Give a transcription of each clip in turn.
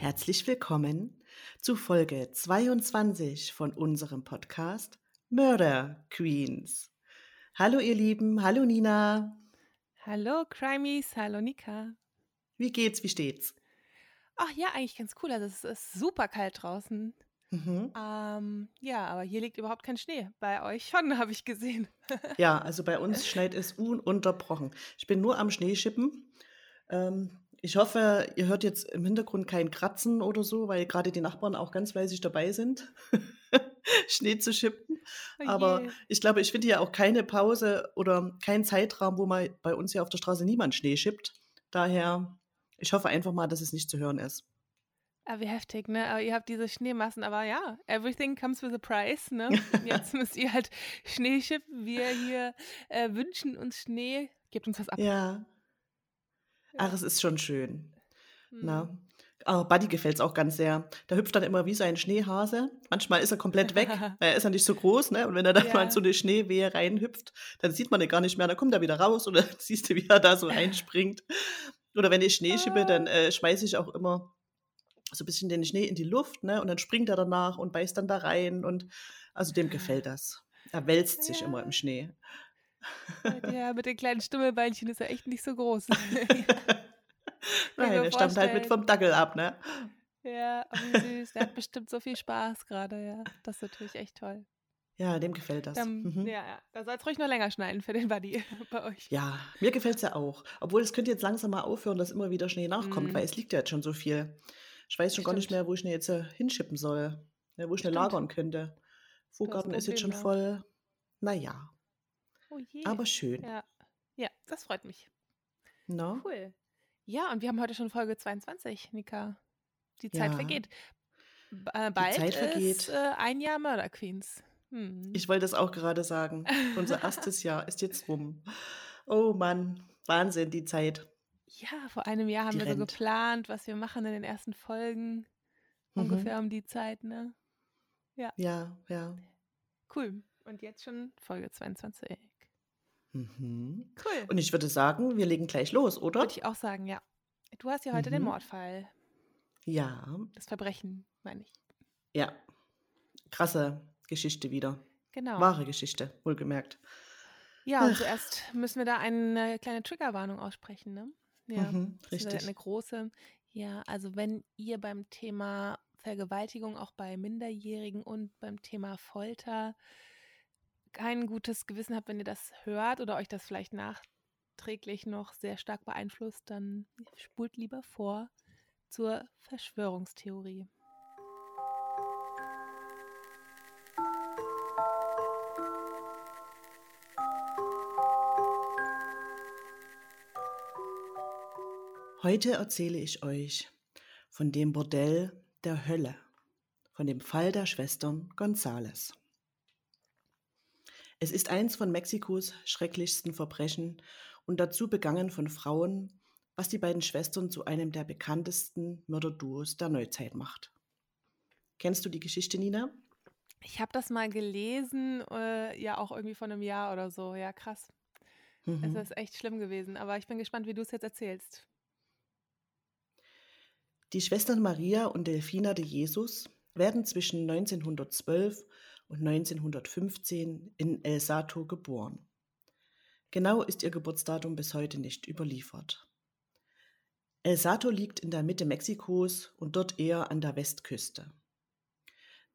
Herzlich willkommen zu Folge 22 von unserem Podcast Murder Queens. Hallo ihr Lieben, hallo Nina. Hallo Crimies, hallo Nika. Wie geht's, wie steht's? Ach ja, eigentlich ganz cool. Also es ist super kalt draußen. Mhm. Ähm, ja, aber hier liegt überhaupt kein Schnee. Bei euch schon, habe ich gesehen. Ja, also bei uns schneit es ununterbrochen. Ich bin nur am Schneeschippen. Ähm, ich hoffe, ihr hört jetzt im Hintergrund kein Kratzen oder so, weil gerade die Nachbarn auch ganz fleißig dabei sind, Schnee zu schippen. Oh Aber ich glaube, ich finde ja auch keine Pause oder keinen Zeitraum, wo mal bei uns hier auf der Straße niemand Schnee schippt. Daher, ich hoffe einfach mal, dass es nicht zu hören ist. Ah, wie heftig, ne? Aber ihr habt diese Schneemassen, aber ja, everything comes with a price, ne? Jetzt müsst ihr halt Schnee schippen. Wir hier äh, wünschen uns Schnee. Gebt uns was ab. Ja, ach, Ja. es ist schon schön. Hm. Na. Aber Buddy gefällt es auch ganz sehr. Der hüpft dann immer wie so ein Schneehase. Manchmal ist er komplett weg, weil er ist ja nicht so groß, ne? Und wenn er dann mal in Ja. so eine Schneewehe reinhüpft, dann sieht man ihn gar nicht mehr. Dann kommt er wieder raus oder siehst du, wie er da so reinspringt. Oder wenn ich Schnee schippe, dann Ah. äh, schmeiße ich auch immer so ein bisschen den Schnee in die Luft, ne? Und dann springt er danach und beißt dann da rein. Und also dem gefällt das. Er wälzt sich immer Ja. im Schnee. Ja, mit den kleinen Stummelbeinchen ist er echt nicht so groß. Nein, er stammt halt mit vom Dackel ab, ne? Ja, wie süß. Der hat bestimmt so viel Spaß gerade, ja. Das ist natürlich echt toll. Ja, dem gefällt das. Dann, Mhm. ja, ja, da soll es ruhig noch länger schneiden für den Buddy bei euch. Ja, mir gefällt es ja auch. Obwohl es könnte jetzt langsam mal aufhören, dass immer wieder Schnee nachkommt, weil Mhm. es liegt ja jetzt schon so viel. Ich weiß schon gar nicht Stimmt. mehr, wo ich Schnee jetzt äh, hinschippen soll, ne, wo ich Schnee Stimmt. lagern könnte. Vorgarten ist jetzt schon voll. Naja, Oh aber schön. Ja. ja, das freut mich. Ne? Cool. Ja, und wir haben heute schon Folge 22, Nika. Die Zeit Ja, vergeht. Äh, bald Zeit vergeht. ist äh, ein Jahr Murder Queens. Hm. Ich wollte es auch gerade sagen. Unser erstes Jahr ist jetzt rum. Oh Mann, Wahnsinn, die Zeit. Ja, vor einem Jahr haben Die wir so rennt. geplant, was wir machen in den ersten Folgen. Mhm. Ungefähr um die Zeit, ne? Ja, ja. Cool. Und jetzt schon Folge 22. Mhm. Cool. Und ich würde sagen, wir legen gleich los, oder? Würde ich auch sagen, ja. Du hast ja heute den Mhm. Mordfall. Ja, Das Verbrechen, meine ich. ja. Krasse Geschichte wieder. Genau. Wahre Geschichte, wohlgemerkt. Ja, und Ach. zuerst müssen wir da eine kleine Triggerwarnung aussprechen, ne? Ja. Mhm, richtig. Eine große. Ja, also wenn ihr beim Thema Vergewaltigung, auch bei Minderjährigen und beim Thema Folter kein gutes Gewissen habt, wenn ihr das hört oder euch das vielleicht nachträglich noch sehr stark beeinflusst, dann spult lieber vor zur Verschwörungstheorie. Heute erzähle ich euch von dem Bordell der Hölle, von dem Fall der Schwestern Gonzales. Es ist eins von Mexikos schrecklichsten Verbrechen und dazu begangen von Frauen, was die beiden Schwestern zu einem der bekanntesten Mörderduos der Neuzeit macht. Kennst du die Geschichte, Nina? Ich habe das mal gelesen, äh, ja auch irgendwie vor einem Jahr oder so. Ja, krass. Es Mhm. ist echt schlimm gewesen, aber ich bin gespannt, wie du es jetzt erzählst. Die Schwestern Maria und Delfina de Jesus werden zwischen 1912 und 1915 in El Sato geboren. Genau ist ihr Geburtsdatum bis heute nicht überliefert. El Sato liegt in der Mitte Mexikos und dort eher an der Westküste.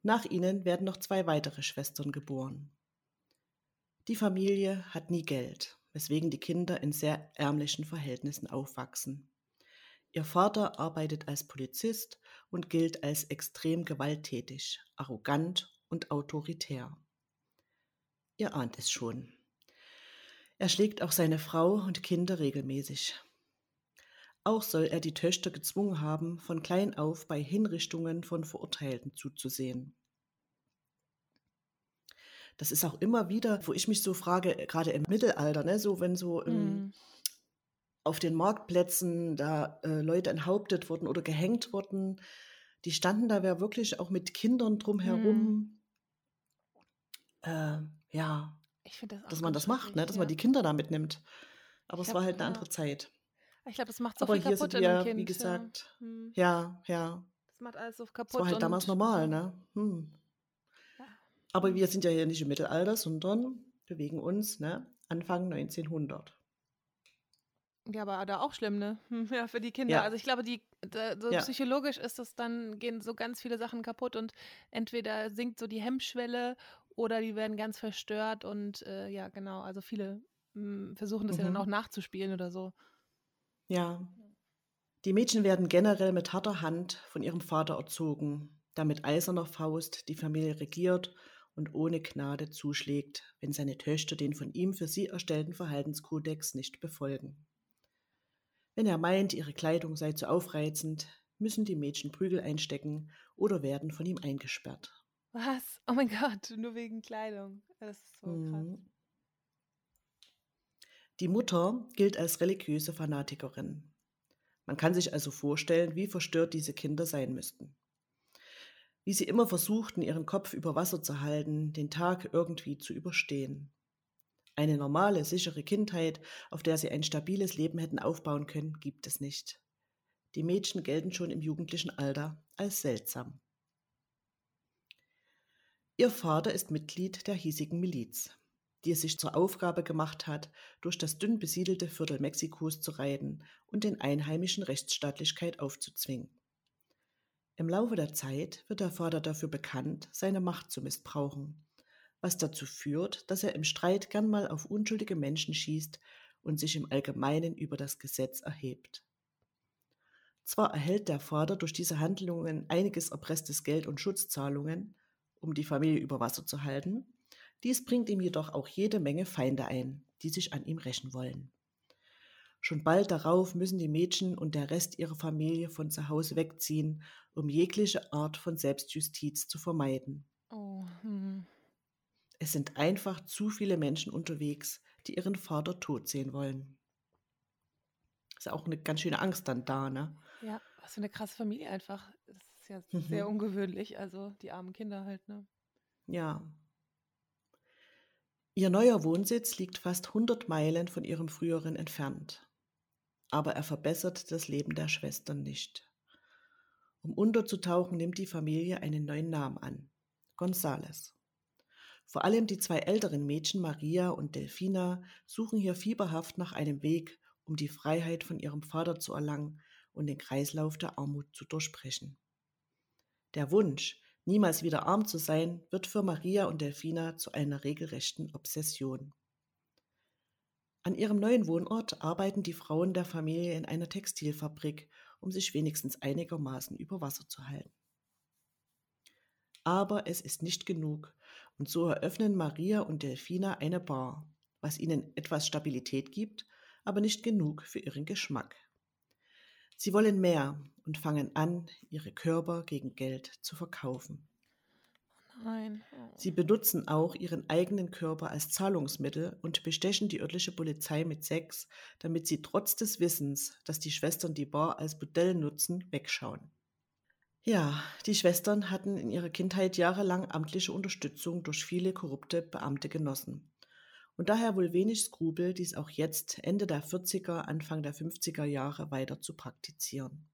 Nach ihnen werden noch zwei weitere Schwestern geboren. Die Familie hat nie Geld, weswegen die Kinder in sehr ärmlichen Verhältnissen aufwachsen. Ihr Vater arbeitet als Polizist und gilt als extrem gewalttätig, arrogant und autoritär. Ihr ahnt es schon. Er schlägt auch seine Frau und Kinder regelmäßig. Auch soll er die Töchter gezwungen haben, von klein auf bei Hinrichtungen von Verurteilten zuzusehen. Das ist auch immer wieder, wo ich mich so frage, gerade im Mittelalter, ne, so wenn so Mhm. auf den Marktplätzen da äh, Leute enthauptet wurden oder gehängt wurden, die standen da ja wirklich auch mit Kindern drumherum. Äh, ja, das dass man das macht, ne? dass man ja. die Kinder da mitnimmt. Aber Ich es glaub, war halt eine andere Zeit. Ich glaube, das macht so Aber viel hier kaputt sind wir, wie Kind. gesagt, Ja. Hm. ja, ja. Das macht alles so kaputt. Das war halt damals normal, ne? Hm. Ja. Aber wir sind ja hier nicht im Mittelalter, sondern bewegen uns, ne? Anfang 1900. Ja, aber da auch schlimm, ne? Ja, für die Kinder. Ja. Also ich glaube, die da, so ja. psychologisch ist das dann, gehen so ganz viele Sachen kaputt und entweder sinkt so die Hemmschwelle oder die werden ganz verstört und äh, ja, genau, also viele mh, hm, versuchen das mhm. ja dann mhm. auch nachzuspielen oder so. Ja. Die Mädchen werden generell mit harter Hand von ihrem Vater erzogen, der mit eiserner Faust die Familie regiert und ohne Gnade zuschlägt, wenn seine Töchter den von ihm für sie erstellten Verhaltenskodex nicht befolgen. Wenn er meint, ihre Kleidung sei zu aufreizend, müssen die Mädchen Prügel einstecken oder werden von ihm eingesperrt. Was? Oh mein Gott, nur wegen Kleidung. Das ist so krass. Mhm. Die Mutter gilt als religiöse Fanatikerin. Man kann sich also vorstellen, wie verstört diese Kinder sein müssten. Wie sie immer versuchten, ihren Kopf über Wasser zu halten, den Tag irgendwie zu überstehen. Eine normale, sichere Kindheit, auf der sie ein stabiles Leben hätten aufbauen können, gibt es nicht. Die Mädchen gelten schon im jugendlichen Alter als seltsam. Ihr Vater ist Mitglied der hiesigen Miliz, die es sich zur Aufgabe gemacht hat, durch das dünn besiedelte Viertel Mexikos zu reiten und den Einheimischen Rechtsstaatlichkeit aufzuzwingen. Im Laufe der Zeit wird der Vater dafür bekannt, seine Macht zu missbrauchen was dazu führt, dass er im Streit gern mal auf unschuldige Menschen schießt und sich im Allgemeinen über das Gesetz erhebt. Zwar erhält der Vater durch diese Handlungen einiges erpresstes Geld und Schutzzahlungen, um die Familie über Wasser zu halten, dies bringt ihm jedoch auch jede Menge Feinde ein, die sich an ihm rächen wollen. Schon bald darauf müssen die Mädchen und der Rest ihrer Familie von zu Hause wegziehen, um jegliche Art von Selbstjustiz zu vermeiden. Oh, hm. Es sind einfach zu viele Menschen unterwegs, die ihren Vater tot sehen wollen. Ist ja auch eine ganz schöne Angst dann da, ne? Ja, was für eine krasse Familie einfach. Das ist ja mhm. sehr ungewöhnlich, also die armen Kinder halt, ne? Ja. Ihr neuer Wohnsitz liegt fast 100 Meilen von ihrem früheren entfernt. Aber er verbessert das Leben der Schwestern nicht. Um unterzutauchen, nimmt die Familie einen neuen Namen an. Gonzales. Vor allem die zwei älteren Mädchen Maria und Delfina suchen hier fieberhaft nach einem Weg, um die Freiheit von ihrem Vater zu erlangen und den Kreislauf der Armut zu durchbrechen. Der Wunsch, niemals wieder arm zu sein, wird für Maria und Delfina zu einer regelrechten Obsession. An ihrem neuen Wohnort arbeiten die Frauen der Familie in einer Textilfabrik, um sich wenigstens einigermaßen über Wasser zu halten. Aber es ist nicht genug, und so eröffnen Maria und Delfina eine Bar, was ihnen etwas Stabilität gibt, aber nicht genug für ihren Geschmack. Sie wollen mehr und fangen an, ihre Körper gegen Geld zu verkaufen. Nein. Sie benutzen auch ihren eigenen Körper als Zahlungsmittel und bestechen die örtliche Polizei mit Sex, damit sie trotz des Wissens, dass die Schwestern die Bar als Bordell nutzen, wegschauen. Ja, die Schwestern hatten in ihrer Kindheit jahrelang amtliche Unterstützung durch viele korrupte Beamte genossen und daher wohl wenig Skrupel, dies auch jetzt Ende der 40er, Anfang der 50er Jahre weiter zu praktizieren.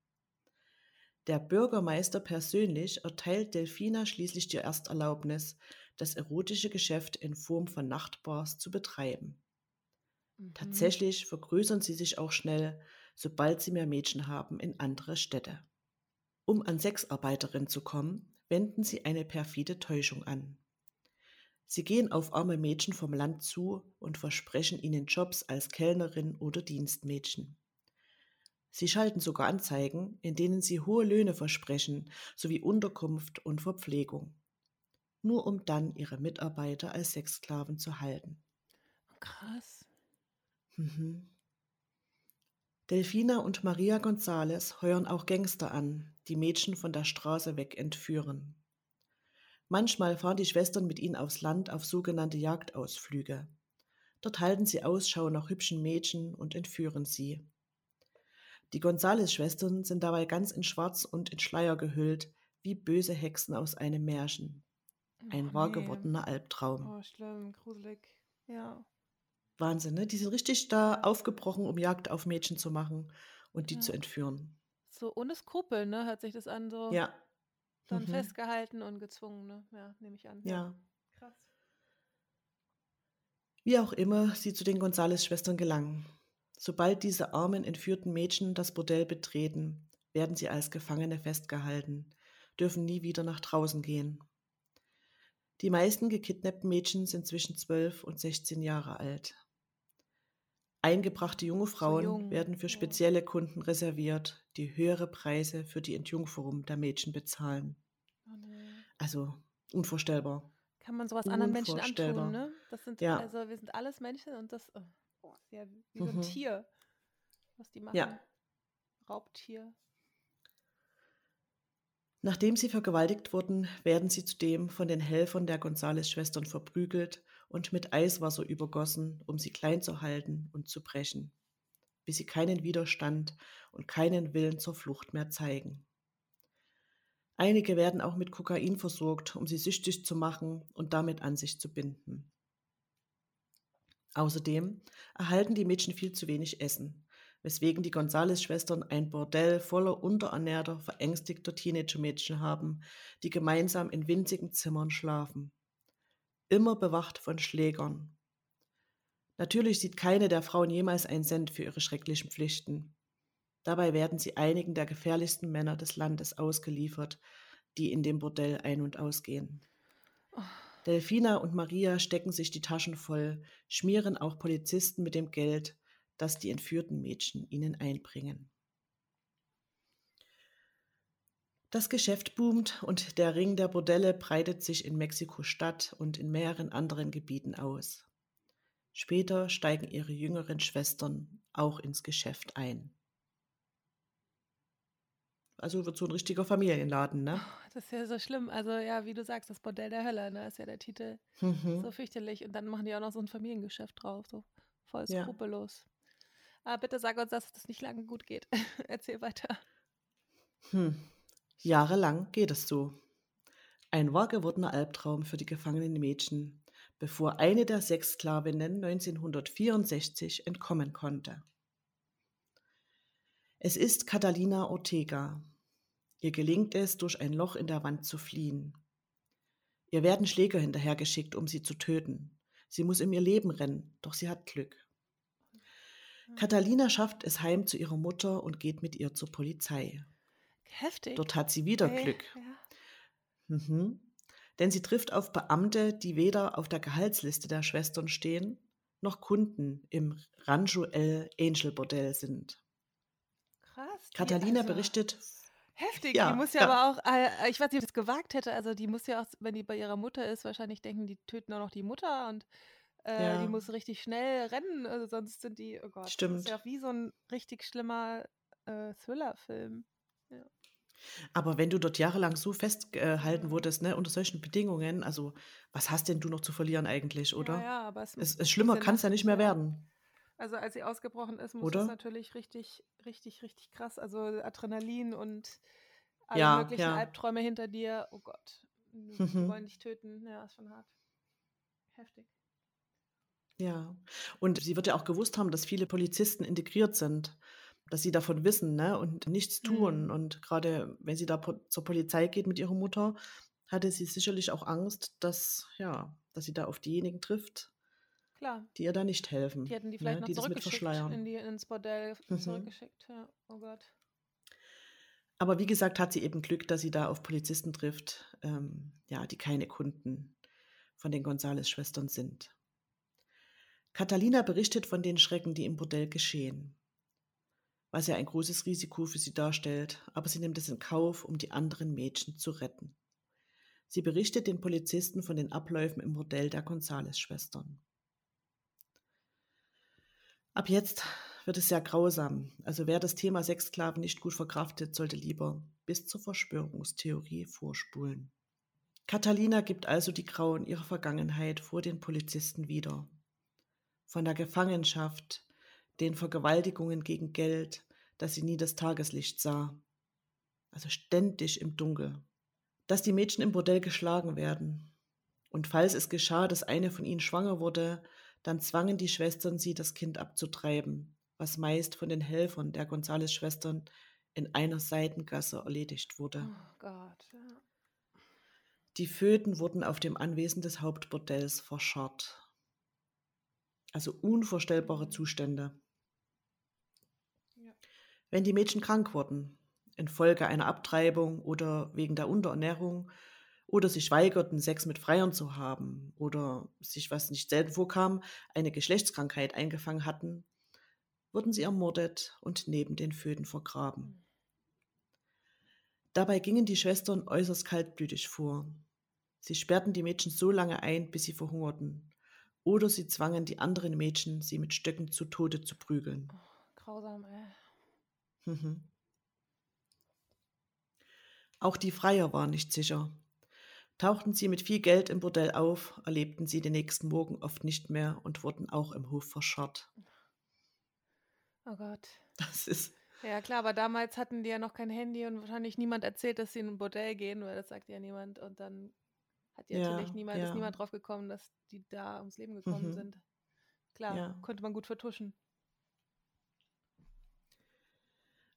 Der Bürgermeister persönlich erteilt Delfina schließlich die Ersterlaubnis, das erotische Geschäft in Form von Nachtbars zu betreiben. Mhm. Tatsächlich vergrößern sie sich auch schnell, sobald sie mehr Mädchen haben, in andere Städte. Um an Sexarbeiterinnen zu kommen, wenden sie eine perfide Täuschung an. Sie gehen auf arme Mädchen vom Land zu und versprechen ihnen Jobs als Kellnerin oder Dienstmädchen. Sie schalten sogar Anzeigen, in denen sie hohe Löhne versprechen, sowie Unterkunft und Verpflegung, nur um dann ihre Mitarbeiter als Sexsklaven zu halten. Krass. Mhm. Delfina und Maria Gonzales heuern auch Gangster an, die Mädchen von der Straße weg entführen. Manchmal fahren die Schwestern mit ihnen aufs Land auf sogenannte Jagdausflüge. Dort halten sie Ausschau nach hübschen Mädchen und entführen sie. Die Gonzales-Schwestern sind dabei ganz in Schwarz und in Schleier gehüllt, wie böse Hexen aus einem Märchen. Ein oh, wahr gewordener Albtraum. Oh, schlimm, gruselig. Ja. Wahnsinn, ne? Die sind richtig da aufgebrochen, um Jagd auf Mädchen zu machen und die ja. zu entführen. So ohne Skrupel, ne? Hört sich das an, so. Ja. Dann Mhm. festgehalten und gezwungen, ne? Ja, nehme ich an. Ja. Krass. Wie auch immer sie zu den Gonzales-Schwestern gelangen. Sobald diese armen, entführten Mädchen das Bordell betreten, werden sie als Gefangene festgehalten, dürfen nie wieder nach draußen gehen. Die meisten gekidnappten Mädchen sind zwischen 12 und 16 Jahre alt. Eingebrachte junge Frauen jung, werden für spezielle Kunden reserviert, die höhere Preise für die Entjungferung der Mädchen bezahlen. Oh. Also unvorstellbar. Kann man sowas anderen Menschen antun, ne? Das sind, Ja. also wir sind alles Menschen und das oh, ist ja wie so ein Mhm. Tier, was die machen. Ja. Raubtier. Nachdem sie vergewaltigt wurden, werden sie zudem von den Helfern der Gonzales-Schwestern verprügelt und mit Eiswasser übergossen, um sie klein zu halten und zu brechen, bis sie keinen Widerstand und keinen Willen zur Flucht mehr zeigen. Einige werden auch mit Kokain versorgt, um sie süchtig zu machen und damit an sich zu binden. Außerdem erhalten die Mädchen viel zu wenig Essen, weswegen die Gonzales-Schwestern ein Bordell voller unterernährter, verängstigter Teenager-Mädchen haben, die gemeinsam in winzigen Zimmern schlafen. Immer bewacht von Schlägern. Natürlich sieht keine der Frauen jemals einen Cent für ihre schrecklichen Pflichten. Dabei werden sie einigen der gefährlichsten Männer des Landes ausgeliefert, die in dem Bordell ein- und ausgehen. Oh, Delfina und Maria stecken sich die Taschen voll, schmieren auch Polizisten mit dem Geld, das die entführten Mädchen ihnen einbringen. Das Geschäft boomt und der Ring der Bordelle breitet sich in Mexiko-Stadt und in mehreren anderen Gebieten aus. Später steigen ihre jüngeren Schwestern auch ins Geschäft ein. Also wird so ein richtiger Familienladen, ne? das ist ja so schlimm. Also ja, wie du sagst, das Bordell der Hölle, ne? Ist ja der Titel. Mhm. So fürchterlich. Und dann machen die auch noch so ein Familiengeschäft drauf, so voll Ja. skrupellos. Aber bitte sag uns, dass es nicht lange gut geht. Erzähl weiter. Hm. Jahrelang geht es so. Ein wahr gewordener Albtraum für die gefangenen Mädchen, bevor eine der sechs Sklavinnen 1964 entkommen konnte. Es ist Catalina Ortega. Ihr gelingt es, durch ein Loch in der Wand zu fliehen. Ihr werden Schläger hinterhergeschickt, um sie zu töten. Sie muss um ihr Leben rennen, doch sie hat Glück. Catalina schafft es heim zu ihrer Mutter und geht mit ihr zur Polizei. Heftig. Dort hat sie wieder Ey, Glück. Ja. Mhm. Denn sie trifft auf Beamte, die weder auf der Gehaltsliste der Schwestern stehen, noch Kunden im Rancho El Angel Bordell sind. Krass. Catalina also, berichtet, Heftig. Ja, die muss ja, ja. aber auch, äh, ich weiß nicht, ob sie das gewagt hätte. Also die muss ja auch, wenn die bei ihrer Mutter ist, wahrscheinlich denken, die töten auch noch die Mutter und äh, Ja. die muss richtig schnell rennen, also sonst sind die, oh Gott, das Stimmt. ist ja wie so ein richtig schlimmer äh, Thriller-Film. Aber wenn du dort jahrelang so festgehalten wurdest, ne, unter solchen Bedingungen, also was hast denn du noch zu verlieren eigentlich, oder? Ja, ja, aber es, Es, es schlimmer kann es ja nicht mehr werden. Also als sie ausgebrochen ist, muss es natürlich richtig, richtig, richtig krass. Also Adrenalin und alle Ja, möglichen ja. Albträume hinter dir. Oh Gott, die Mhm. wollen dich töten. Ja, ist schon hart. Heftig. Ja. Und sie wird ja auch gewusst haben, dass viele Polizisten integriert sind, dass sie davon wissen, ne, und nichts tun. Mhm. Und gerade wenn sie da po zur Polizei geht mit ihrer Mutter, hatte sie sicherlich auch Angst, dass, ja, dass sie da auf diejenigen trifft, Klar. die ihr da nicht helfen, Die hätten die ne, vielleicht noch die zurückgeschickt in die, ins Bordell Mhm. zurückgeschickt. Ja, oh Gott. Aber wie gesagt, hat sie eben Glück, dass sie da auf Polizisten trifft, ähm, ja, die keine Kunden von den Gonzales-Schwestern sind. Catalina berichtet von den Schrecken, die im Bordell geschehen, was ja ein großes Risiko für sie darstellt, aber sie nimmt es in Kauf, um die anderen Mädchen zu retten. Sie berichtet den Polizisten von den Abläufen im Bordell der Gonzales-Schwestern. Ab jetzt wird es sehr grausam. Also wer das Thema Sexsklaven nicht gut verkraftet, sollte lieber bis zur Verschwörungstheorie vorspulen. Catalina gibt also die Grauen ihrer Vergangenheit vor den Polizisten wieder. Von der Gefangenschaft, den Vergewaltigungen gegen Geld, dass sie nie das Tageslicht sah. Also ständig im Dunkel. Dass die Mädchen im Bordell geschlagen werden. Und falls es geschah, dass eine von ihnen schwanger wurde, dann zwangen die Schwestern sie, das Kind abzutreiben, was meist von den Helfern der Gonzales-Schwestern in einer Seitengasse erledigt wurde. Oh Gott, ja. Die Föten wurden auf dem Anwesen des Hauptbordells verscharrt. Also unvorstellbare Zustände. Wenn die Mädchen krank wurden, infolge einer Abtreibung oder wegen der Unterernährung, oder sich weigerten, Sex mit Freiern zu haben, oder sich, was nicht selten vorkam, eine Geschlechtskrankheit eingefangen hatten, wurden sie ermordet und neben den Föten vergraben. Dabei gingen die Schwestern äußerst kaltblütig vor. Sie sperrten die Mädchen so lange ein, bis sie verhungerten, oder sie zwangen die anderen Mädchen, sie mit Stöcken zu Tode zu prügeln. Oh, grausam, ey. Mhm. Auch die Freier waren nicht sicher. Tauchten sie mit viel Geld im Bordell auf, erlebten sie den nächsten Morgen oft nicht mehr und wurden auch im Hof verscharrt. Oh Gott. Das ist, Ja, klar, aber damals hatten die ja noch kein Handy und wahrscheinlich niemand erzählt, dass sie in ein Bordell gehen, weil das sagt ja niemand. Und dann hat ja natürlich niemand, ist ja. niemand drauf gekommen, dass die da ums Leben gekommen Mhm. sind. Klar, Ja. konnte man gut vertuschen.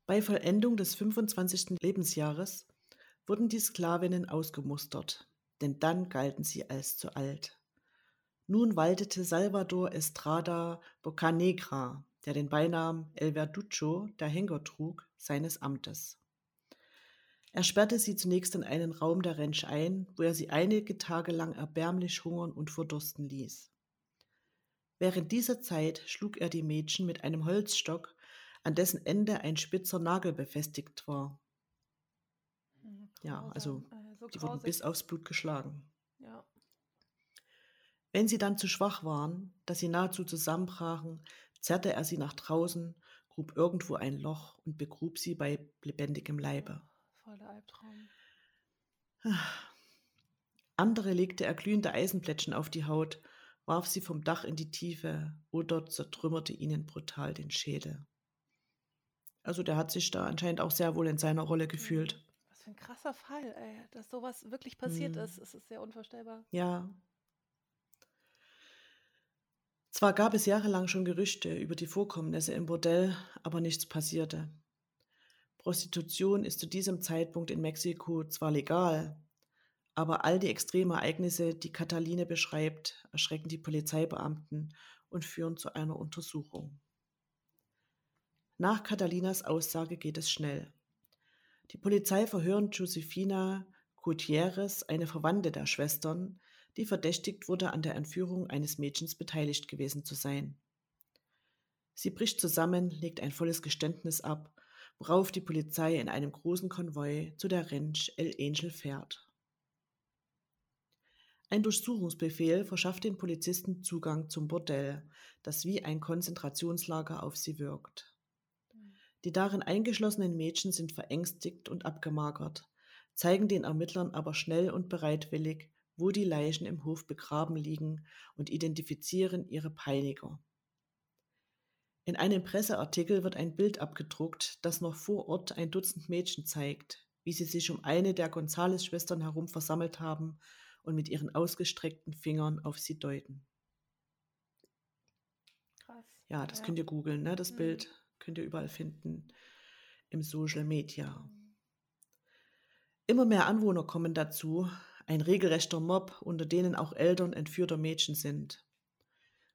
Bei Vollendung des 25. Lebensjahres wurden die Sklavinnen ausgemustert, denn dann galten sie als zu alt. Nun waltete Salvador Estrada Bocanegra, der den Beinamen El Verducho, der Henker trug, seines Amtes. Er sperrte sie zunächst in einen Raum der Rentsch ein, wo er sie einige Tage lang erbärmlich hungern und verdursten ließ. Während dieser Zeit schlug er die Mädchen mit einem Holzstock, an dessen Ende ein spitzer Nagel befestigt war. Mhm, Ja, also, äh, so Die wurden bis aufs Blut geschlagen. Ja. Wenn sie dann zu schwach waren, dass sie nahezu zusammenbrachen, zerrte er sie nach draußen, grub irgendwo ein Loch und begrub sie bei lebendigem Leibe. Voll der Albtraum. Andere legte er glühende Eisenplättchen auf die Haut, warf sie vom Dach in die Tiefe oder zertrümmerte ihnen brutal den Schädel. Also der hat sich da anscheinend auch sehr wohl in seiner Rolle gefühlt. Was für ein krasser Fall, ey, dass sowas wirklich passiert Mhm. ist. Es ist sehr unvorstellbar. Ja. Zwar gab es jahrelang schon Gerüchte über die Vorkommnisse im Bordell, aber nichts passierte. Prostitution ist zu diesem Zeitpunkt in Mexiko zwar legal, aber all die extremen Ereignisse, die Cataline beschreibt, erschrecken die Polizeibeamten und führen zu einer Untersuchung. Nach Catalinas Aussage geht es schnell. Die Polizei verhört Josefina Gutierrez, eine Verwandte der Schwestern, die verdächtigt wurde, an der Entführung eines Mädchens beteiligt gewesen zu sein. Sie bricht zusammen, legt ein volles Geständnis ab, worauf die Polizei in einem großen Konvoi zu der Ranch El Angel fährt. Ein Durchsuchungsbefehl verschafft den Polizisten Zugang zum Bordell, das wie ein Konzentrationslager auf sie wirkt. Die darin eingeschlossenen Mädchen sind verängstigt und abgemagert, zeigen den Ermittlern aber schnell und bereitwillig, wo die Leichen im Hof begraben liegen und identifizieren ihre Peiniger. In einem Presseartikel wird ein Bild abgedruckt, das noch vor Ort ein Dutzend Mädchen zeigt, wie sie sich um eine der Gonzales-Schwestern herum versammelt haben und mit ihren ausgestreckten Fingern auf sie deuten. Krass. Ja, das könnt ihr googeln, ne? das Mhm. Bild könnt ihr überall finden im Social Media. Immer mehr Anwohner kommen dazu, ein regelrechter Mob, unter denen auch Eltern entführter Mädchen sind.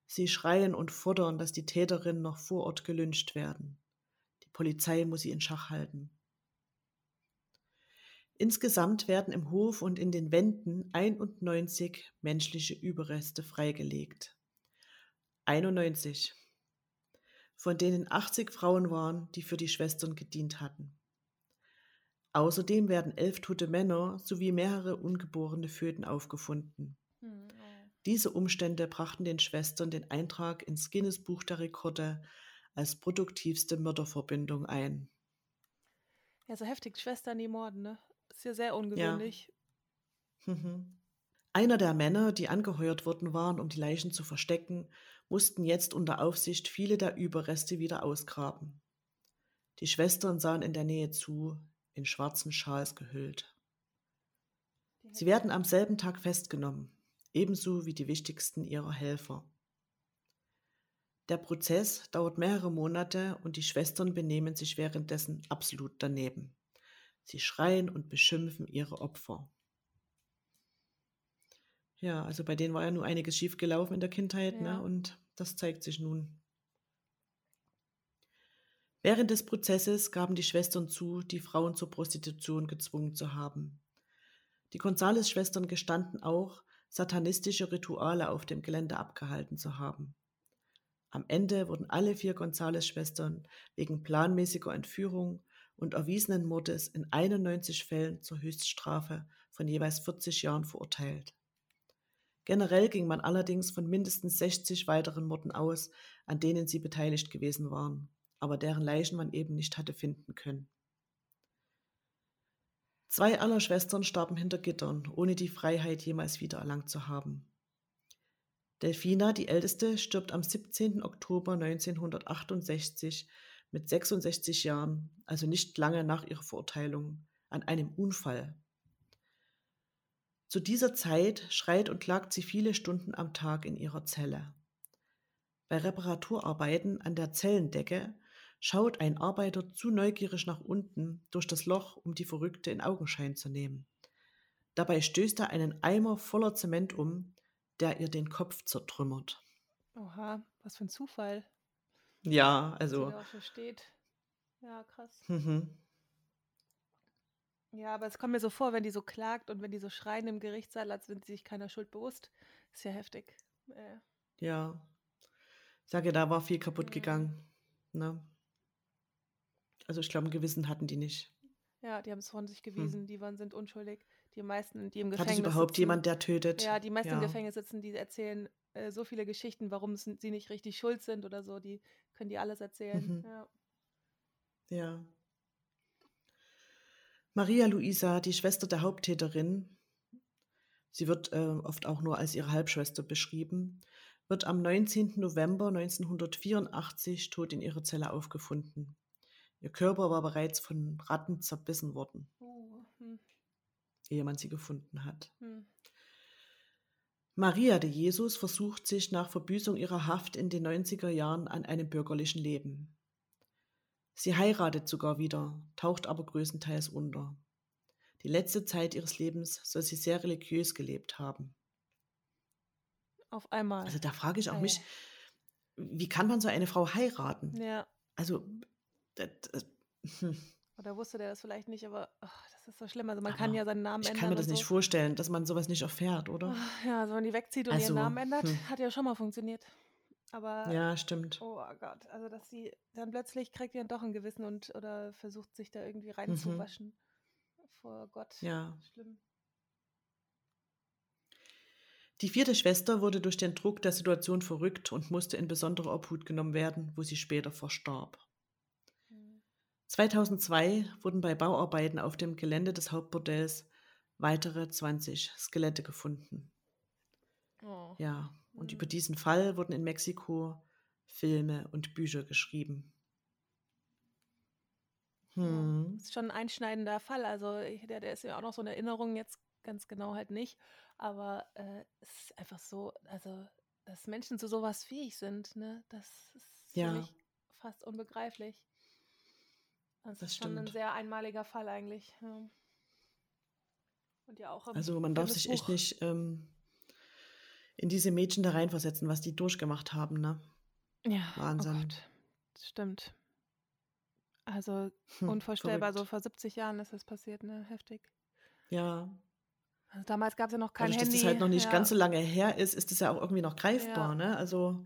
Sie schreien und fordern, dass die Täterinnen noch vor Ort gelyncht werden. Die Polizei muss sie in Schach halten. Insgesamt werden im Hof und in den Wänden 91 menschliche Überreste freigelegt. 91, von denen 80 Frauen waren, die für die Schwestern gedient hatten. Außerdem werden elf tote Männer sowie mehrere ungeborene Föten aufgefunden. Hm, oh. Diese Umstände brachten den Schwestern den Eintrag ins Guinness Buch der Rekorde als produktivste Mörderverbindung ein. Ja, so heftig, Schwestern, die morden, ne? Ist ja sehr ungewöhnlich. Mhm. Einer der Männer, die angeheuert worden waren, um die Leichen zu verstecken, mussten jetzt unter Aufsicht viele der Überreste wieder ausgraben. Die Schwestern sahen in der Nähe zu, in schwarzen Schals gehüllt. Sie werden am selben Tag festgenommen, ebenso wie die wichtigsten ihrer Helfer. Der Prozess dauert mehrere Monate und die Schwestern benehmen sich währenddessen absolut daneben. Sie schreien und beschimpfen ihre Opfer. Ja, also bei denen war ja nur einiges schiefgelaufen in der Kindheit, ne? Ja. Und das zeigt sich nun. Während des Prozesses gaben die Schwestern zu, die Frauen zur Prostitution gezwungen zu haben. Die Gonzales-Schwestern gestanden auch, satanistische Rituale auf dem Gelände abgehalten zu haben. Am Ende wurden alle vier Gonzales-Schwestern wegen planmäßiger Entführung und erwiesenen Mordes in 91 Fällen zur Höchststrafe von jeweils 40 Jahren verurteilt. Generell ging man allerdings von mindestens 60 weiteren Morden aus, an denen sie beteiligt gewesen waren, aber deren Leichen man eben nicht hatte finden können. Zwei aller Schwestern starben hinter Gittern, ohne die Freiheit jemals wiedererlangt zu haben. Delfina, die älteste, stirbt am 17. Oktober 1968 mit 66 Jahren, also nicht lange nach ihrer Verurteilung, an einem Unfall. Zu dieser Zeit schreit und klagt sie viele Stunden am Tag in ihrer Zelle. Bei Reparaturarbeiten an der Zellendecke schaut ein Arbeiter zu neugierig nach unten durch das Loch, um die Verrückte in Augenschein zu nehmen. Dabei stößt er einen Eimer voller Zement um, der ihr den Kopf zertrümmert. Oha, was für ein Zufall. Ja, also. Ja, krass. Mhm. Ja, aber es kommt mir so vor, wenn die so klagt und wenn die so schreien im Gerichtssaal, als sind sie sich keiner Schuld bewusst. Ist ja heftig. Äh, Ja. Ich sage, da war viel kaputt Mhm. gegangen. Ne? Also ich glaube, ein Gewissen hatten die nicht. ja, die haben es von sich gewiesen, die waren, sind unschuldig. Die meisten, die im Hm. Hat Gefängnis es überhaupt sitzen, jemand, der tötet? Ja, die meisten im Ja. Gefängnis sitzen, die erzählen äh, so viele Geschichten, warum sie nicht richtig schuld sind oder so. Die können die alles erzählen. Mhm. Ja. Ja. Maria Luisa, die Schwester der Haupttäterin, sie wird äh, oft auch nur als ihre Halbschwester beschrieben, wird am 19. November 1984 tot in ihrer Zelle aufgefunden. Ihr Körper war bereits von Ratten zerbissen worden, Uh, hm, ehe man sie gefunden hat. hm. Maria de Jesus versucht sich nach Verbüßung ihrer Haft in den 90er Jahren an einem bürgerlichen Leben. Sie heiratet sogar wieder, taucht aber größtenteils unter. Die letzte Zeit ihres Lebens soll sie sehr religiös gelebt haben. Auf einmal. Also da frage ich auch Ei. mich, wie kann man so eine Frau heiraten? ja. Also, das, das, hm, Oder wusste der das vielleicht nicht, aber ach, das ist so schlimm. Also man kann Aber ja seinen Namen ich ändern. kann mir das und nicht so. vorstellen, dass man sowas nicht erfährt, oder? Ja, also wenn die wegzieht und Also, ihren Namen ändert, hm. hat ja schon mal funktioniert. Aber Ja, stimmt. oh Gott, also dass sie dann plötzlich kriegt ihr doch ein Gewissen und oder versucht sich da irgendwie Mhm. reinzuwaschen vor Gott. Ja. Schlimm. Die vierte Schwester wurde durch den Druck der Situation verrückt und musste in besondere Obhut genommen werden, wo sie später verstarb. Hm. 2002 wurden bei Bauarbeiten auf dem Gelände des Hauptbordells weitere 20 Skelette gefunden. Oh. Ja, und über diesen Fall wurden in Mexiko Filme und Bücher geschrieben. Hm. Das ist schon ein einschneidender Fall. Also der, der ist ja auch noch so in Erinnerung, jetzt ganz genau halt nicht. Aber äh, es ist einfach so, also dass Menschen zu sowas fähig sind, ne, das ist Ja. für mich fast unbegreiflich. Das, Das ist schon ein sehr einmaliger Fall eigentlich. Ja. Und ja auch Also man darf sich echt nicht ähm, in diese Mädchen da reinversetzen, was die durchgemacht haben, ne? Ja, Wahnsinn. Oh stimmt. Also Hm, unvorstellbar, so verrückt. vor 70 Jahren ist das passiert, ne? Heftig. Ja, Also damals gab es ja noch kein dadurch, dass Handy. das halt noch nicht ja. ganz so lange her ist, ist es ja auch irgendwie noch greifbar, Ja. ne? Also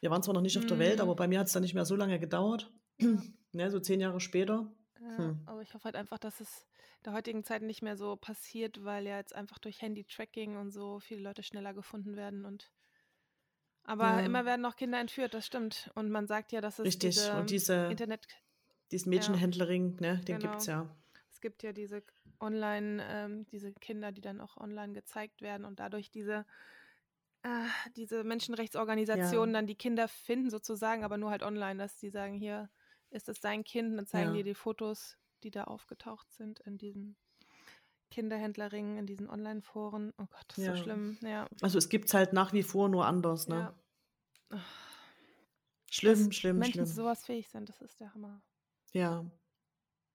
wir waren zwar noch nicht auf der Welt, Mhm. aber bei mir hat es dann nicht mehr so lange gedauert. ne, so zehn Jahre später. Ja, Hm. aber ich hoffe halt einfach, dass es der heutigen Zeit nicht mehr so passiert, weil ja jetzt einfach durch Handy-Tracking und so viele Leute schneller gefunden werden und aber Ja. immer werden noch Kinder entführt, das stimmt. Und man sagt ja, dass es Richtig. diese Und diese, Internet, diesen Mädchenhändlerring, ne, den Genau. gibt's ja. es gibt ja diese Online, ähm, diese Kinder, die dann auch online gezeigt werden und dadurch diese äh, diese Menschenrechtsorganisationen dann die Kinder finden sozusagen, aber nur halt online, dass die sagen, hier ist es dein Kind, dann zeigen Ja. die die Fotos, die da aufgetaucht sind in diesen Kinderhändlerringen, in diesen Online-Foren. Oh Gott, das ist Ja. so schlimm. Ja. Also es gibt's halt nach wie vor nur anders, ne? Ja. Schlimm, dass schlimm, Menschen schlimm. sowas fähig sind, das ist der Hammer. Ja.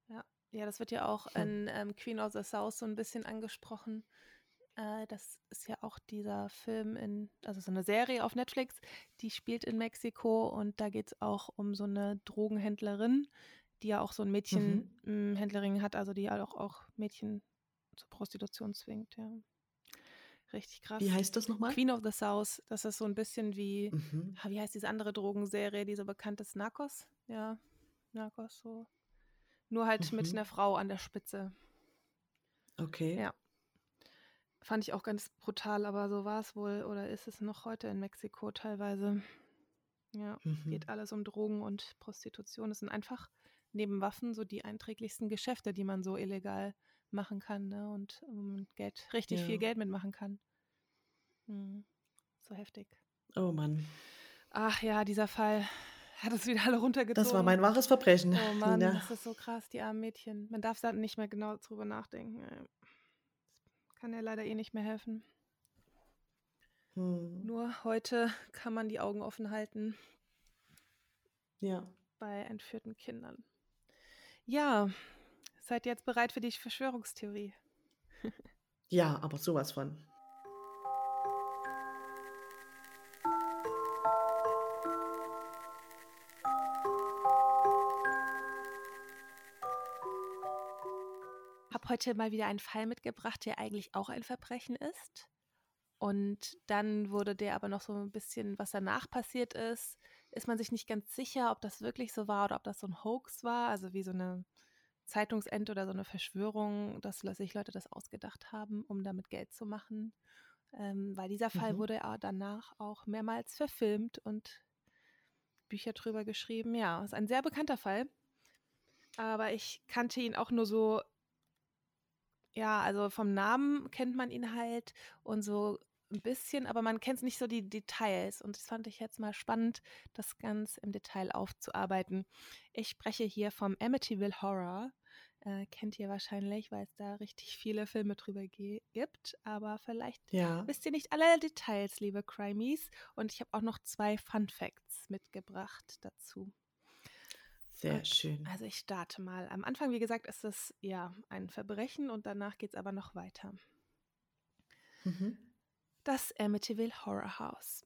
Ja, ja das wird ja auch in ähm, Queen of the South so ein bisschen angesprochen. Äh, das ist ja auch dieser Film in, also so eine Serie auf Netflix, die spielt in Mexiko und da geht es auch um so eine Drogenhändlerin, die ja auch so ein Mädchenhändlerin hat, also die auch, auch Mädchen zur Prostitution zwingt, ja. Richtig krass. Wie heißt das nochmal? Queen of the South, das ist so ein bisschen wie, Mhm. ah, wie heißt diese andere Drogenserie, die so bekannt ist? Narcos? Ja, Narcos, so. Nur halt mit Mhm. einer Frau an der Spitze. Okay. Ja. Fand ich auch ganz brutal, aber so war es wohl oder ist es noch heute in Mexiko teilweise. Ja, Mhm. geht alles um Drogen und Prostitution. Es sind einfach neben Waffen so die einträglichsten Geschäfte, die man so illegal machen kann ne? und um, Geld, richtig Ja. viel Geld mitmachen kann. Hm. So heftig. Oh Mann. Ach ja, dieser Fall hat es wieder alle runtergezogen. Das war mein wahres Verbrechen. Oh Mann, Ja. das ist so krass, die armen Mädchen. Man darf da nicht mehr genau drüber nachdenken. Das kann ja leider eh nicht mehr helfen. Hm. Nur heute kann man die Augen offen halten Ja. bei entführten Kindern. Ja, seid ihr jetzt bereit für die Verschwörungstheorie? Ja, aber sowas von. habe heute mal wieder einen Fall mitgebracht, der eigentlich auch ein Verbrechen ist. Und dann wurde der aber noch so ein bisschen, was danach passiert ist, ist man sich nicht ganz sicher, ob das wirklich so war oder ob das so ein Hoax war, also wie so eine Zeitungsend oder so eine Verschwörung, dass sich Leute das ausgedacht haben, um damit Geld zu machen. Ähm, weil dieser Fall Mhm. wurde ja danach auch mehrmals verfilmt und Bücher drüber geschrieben. Ja, ist ein sehr bekannter Fall. Aber ich kannte ihn auch nur so ja, also vom Namen kennt man ihn halt und so ein bisschen, aber man kennt nicht so die Details. Und das fand ich jetzt mal spannend, das ganz im Detail aufzuarbeiten. Ich spreche hier vom Amityville Horror. Äh, kennt ihr wahrscheinlich, weil es da richtig viele Filme drüber gibt. Aber vielleicht Ja. wisst ihr nicht alle Details, liebe Crimies. Und ich habe auch noch zwei Fun Facts mitgebracht dazu. Sehr Und schön. Also ich starte mal. Am Anfang, wie gesagt, ist es ja ein Verbrechen und danach geht es aber noch weiter. Mhm. Das Amityville Horror House.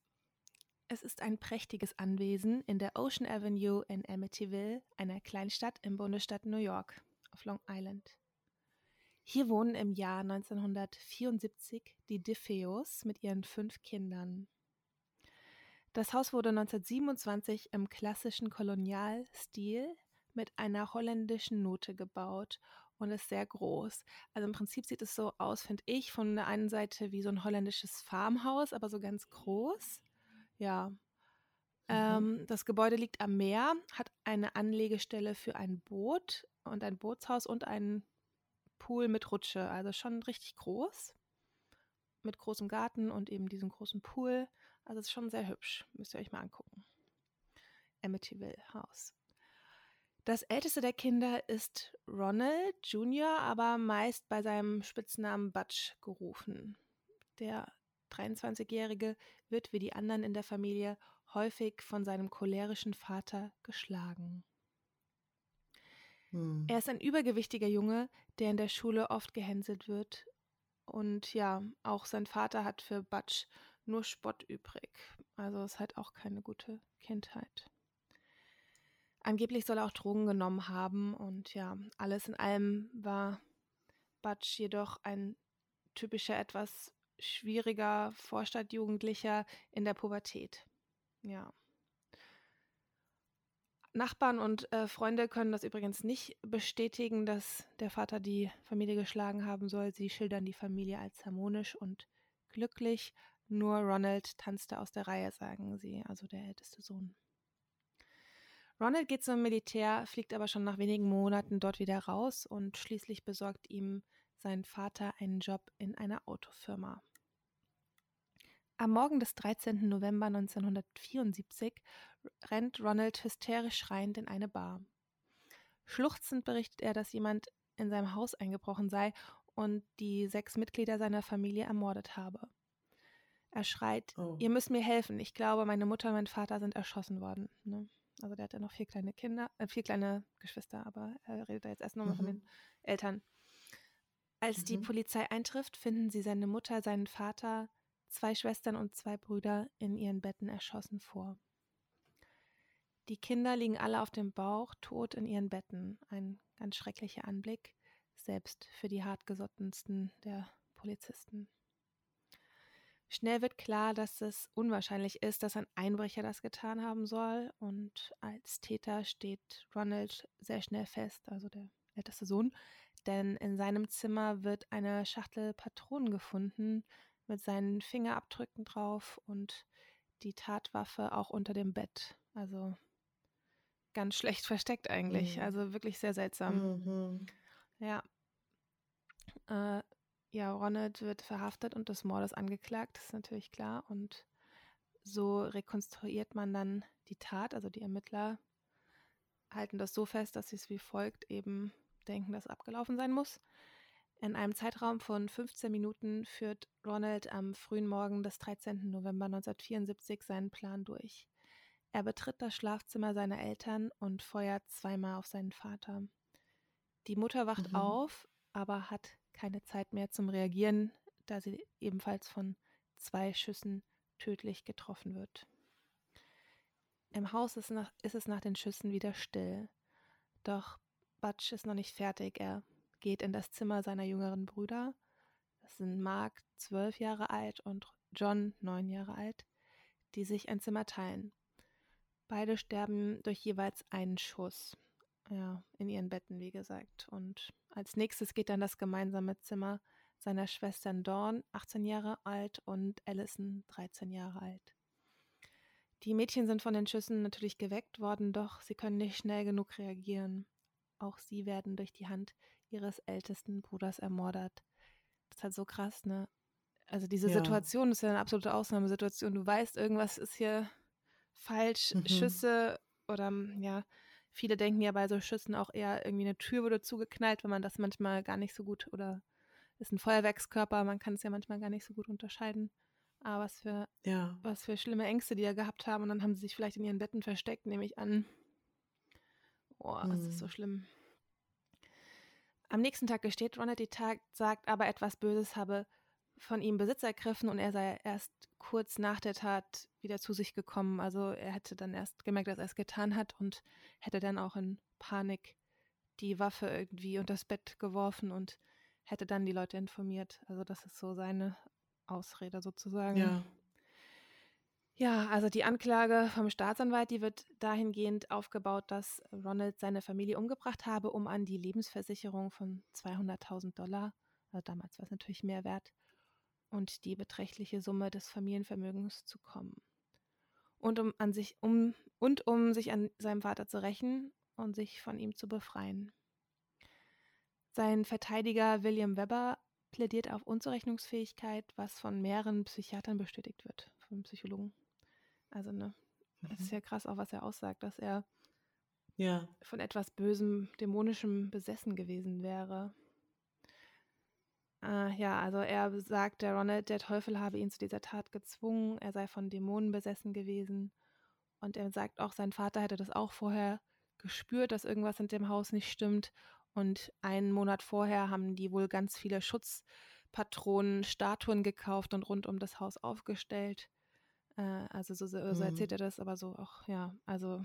Es ist ein prächtiges Anwesen in der Ocean Avenue in Amityville, einer Kleinstadt im Bundesstaat New York auf Long Island. Hier wohnen im Jahr 1974 die DeFeos mit ihren fünf Kindern. Das Haus wurde 1927 im klassischen Kolonialstil mit einer holländischen Note gebaut und ist sehr groß. Also im Prinzip sieht es so aus, finde ich, von der einen Seite wie so ein holländisches Farmhaus, aber so ganz groß. Ja. Mhm. Ähm, das Gebäude liegt am Meer, hat eine Anlegestelle für ein Boot und ein Bootshaus und einen Pool mit Rutsche. Also schon richtig groß. Mit großem Garten und eben diesem großen Pool. Also es ist schon sehr hübsch. Müsst ihr euch mal angucken. Amityville House. Das älteste der Kinder ist Ronald Jr., aber meist bei seinem Spitznamen Butch gerufen. Der 23-Jährige wird wie die anderen in der Familie häufig von seinem cholerischen Vater geschlagen. Hm. Er ist ein übergewichtiger Junge, der in der Schule oft gehänselt wird. Und ja, auch sein Vater hat für Butch nur Spott übrig. Also ist halt auch keine gute Kindheit. Angeblich soll er auch Drogen genommen haben und ja, alles in allem war Butch jedoch ein typischer, etwas schwieriger Vorstadtjugendlicher in der Pubertät. Ja. Nachbarn und äh, Freunde können das übrigens nicht bestätigen, dass der Vater die Familie geschlagen haben soll. Sie schildern die Familie als harmonisch und glücklich. Nur Ronald tanzte aus der Reihe, sagen sie, also der älteste Sohn. Ronald geht zum Militär, fliegt aber schon nach wenigen Monaten dort wieder raus und schließlich besorgt ihm sein Vater einen Job in einer Autofirma. Am Morgen des 13. November 1974 rennt Ronald hysterisch schreiend in eine Bar. Schluchzend berichtet er, dass jemand in seinem Haus eingebrochen sei und die sechs Mitglieder seiner Familie ermordet habe. Er schreit, oh. ihr müsst mir helfen. Ich glaube, meine Mutter und mein Vater sind erschossen worden. Ne? Also der hat ja noch vier kleine Kinder, äh, vier kleine Geschwister, aber er redet da jetzt erst nur mhm. von den Eltern. Als mhm. die Polizei eintrifft, finden sie seine Mutter, seinen Vater, zwei Schwestern und zwei Brüder in ihren Betten erschossen vor. Die Kinder liegen alle auf dem Bauch, tot in ihren Betten. Ein ganz schrecklicher Anblick, selbst für die hartgesottensten der Polizisten. Schnell wird klar, dass es unwahrscheinlich ist, dass ein Einbrecher das getan haben soll. Und als Täter steht Ronald sehr schnell fest, also der älteste Sohn, denn in seinem Zimmer wird eine Schachtel Patronen gefunden mit seinen Fingerabdrücken drauf und die Tatwaffe auch unter dem Bett. Also ganz schlecht versteckt eigentlich. Mhm. Also wirklich sehr seltsam. Mhm. Ja. Äh, ja, Ronald wird verhaftet und des Mordes angeklagt, das ist natürlich klar. Und so rekonstruiert man dann die Tat, also die Ermittler halten das so fest, dass sie es wie folgt eben denken, dass abgelaufen sein muss. In einem Zeitraum von 15 Minuten führt Ronald am frühen Morgen des 13. November 1974 seinen Plan durch. Er betritt das Schlafzimmer seiner Eltern und feuert zweimal auf seinen Vater. Die Mutter wacht mhm. auf, aber hat keine Zeit mehr zum Reagieren, da sie ebenfalls von zwei Schüssen tödlich getroffen wird. Im Haus ist, nach, ist es nach den Schüssen wieder still. Doch Butch ist noch nicht fertig. Er geht in das Zimmer seiner jüngeren Brüder. Das sind Mark, zwölf Jahre alt, und John, neun Jahre alt, die sich ein Zimmer teilen. Beide sterben durch jeweils einen Schuss. Ja, in ihren Betten, wie gesagt. Und als nächstes geht dann das gemeinsame Zimmer seiner Schwestern Dawn, 18 Jahre alt, und Allison, 13 Jahre alt. Die Mädchen sind von den Schüssen natürlich geweckt worden, doch sie können nicht schnell genug reagieren. Auch sie werden durch die Hand ihres ältesten Bruders ermordet. Das ist halt so krass, ne? Also diese ja. Situation ist ja eine absolute Ausnahmesituation. Du weißt, irgendwas ist hier falsch, mhm. Schüsse oder ja, viele denken ja bei so Schüssen auch eher irgendwie eine Tür wurde zugeknallt, wenn man das manchmal gar nicht so gut oder ist ein Feuerwerkskörper, man kann es ja manchmal gar nicht so gut unterscheiden. Aber was für, ja. was für schlimme Ängste die ja gehabt haben und dann haben sie sich vielleicht in ihren Betten versteckt, nehme ich an. Boah, mhm. das ist so mhm. schlimm. Am nächsten Tag gesteht Ronald die Tat, sagt aber etwas Böses habe von ihm Besitz ergriffen und er sei erst kurz nach der Tat wieder zu sich gekommen. Also er hätte dann erst gemerkt, dass er es getan hat und hätte dann auch in Panik die Waffe irgendwie unter das Bett geworfen und hätte dann die Leute informiert. Also das ist so seine Ausrede sozusagen. Ja. Ja, also die Anklage vom Staatsanwalt, die wird dahingehend aufgebaut, dass Ronald seine Familie umgebracht habe, um an die Lebensversicherung von 200.000 Dollar, also damals war es natürlich mehr wert, und die beträchtliche Summe des Familienvermögens zu kommen. Und um an sich um und um sich an seinem Vater zu rächen und sich von ihm zu befreien. Sein Verteidiger William Weber plädiert auf Unzurechnungsfähigkeit, was von mehreren Psychiatern bestätigt wird, von Psychologen. Also, ne, mhm. das ist ja krass auch, was er aussagt, dass er ja. von etwas Bösem, Dämonischem besessen gewesen wäre. Äh, ja, also er sagt, der Ronald, der Teufel habe ihn zu dieser Tat gezwungen, er sei von Dämonen besessen gewesen. Und er sagt auch, sein Vater hätte das auch vorher gespürt, dass irgendwas in dem Haus nicht stimmt. Und einen Monat vorher haben die wohl ganz viele Schutzpatronen, Statuen gekauft und rund um das Haus aufgestellt. Äh, also so, so, so erzählt mhm. er das, aber so auch, ja, also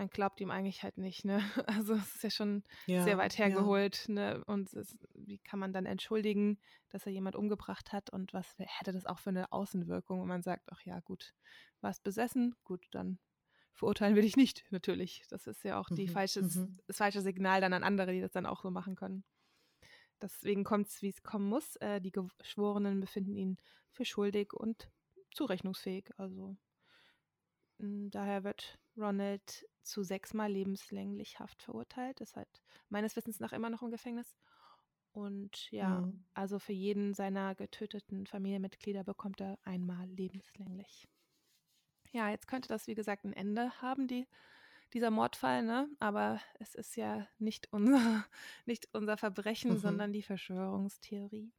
man glaubt ihm eigentlich halt nicht, ne? Also es ist ja schon ja, sehr weit hergeholt, ja. ne? Und es, wie kann man dann entschuldigen, dass er jemand umgebracht hat und was hätte das auch für eine Außenwirkung, wenn man sagt, ach ja, gut, warst besessen, gut, dann verurteilen wir dich nicht, natürlich. Das ist ja auch die mhm, falsches, mhm. das falsche Signal dann an andere, die das dann auch so machen können. Deswegen kommt es, wie es kommen muss. Äh, die Geschworenen befinden ihn für schuldig und zurechnungsfähig. Also daher wird Ronald zu sechsmal lebenslänglich Haft verurteilt. Ist halt meines Wissens nach immer noch im Gefängnis. Und ja, mhm. also für jeden seiner getöteten Familienmitglieder bekommt er einmal lebenslänglich. Ja, jetzt könnte das, wie gesagt, ein Ende haben, die, dieser Mordfall, ne? Aber es ist ja nicht unser, nicht unser Verbrechen, mhm. sondern die Verschwörungstheorie.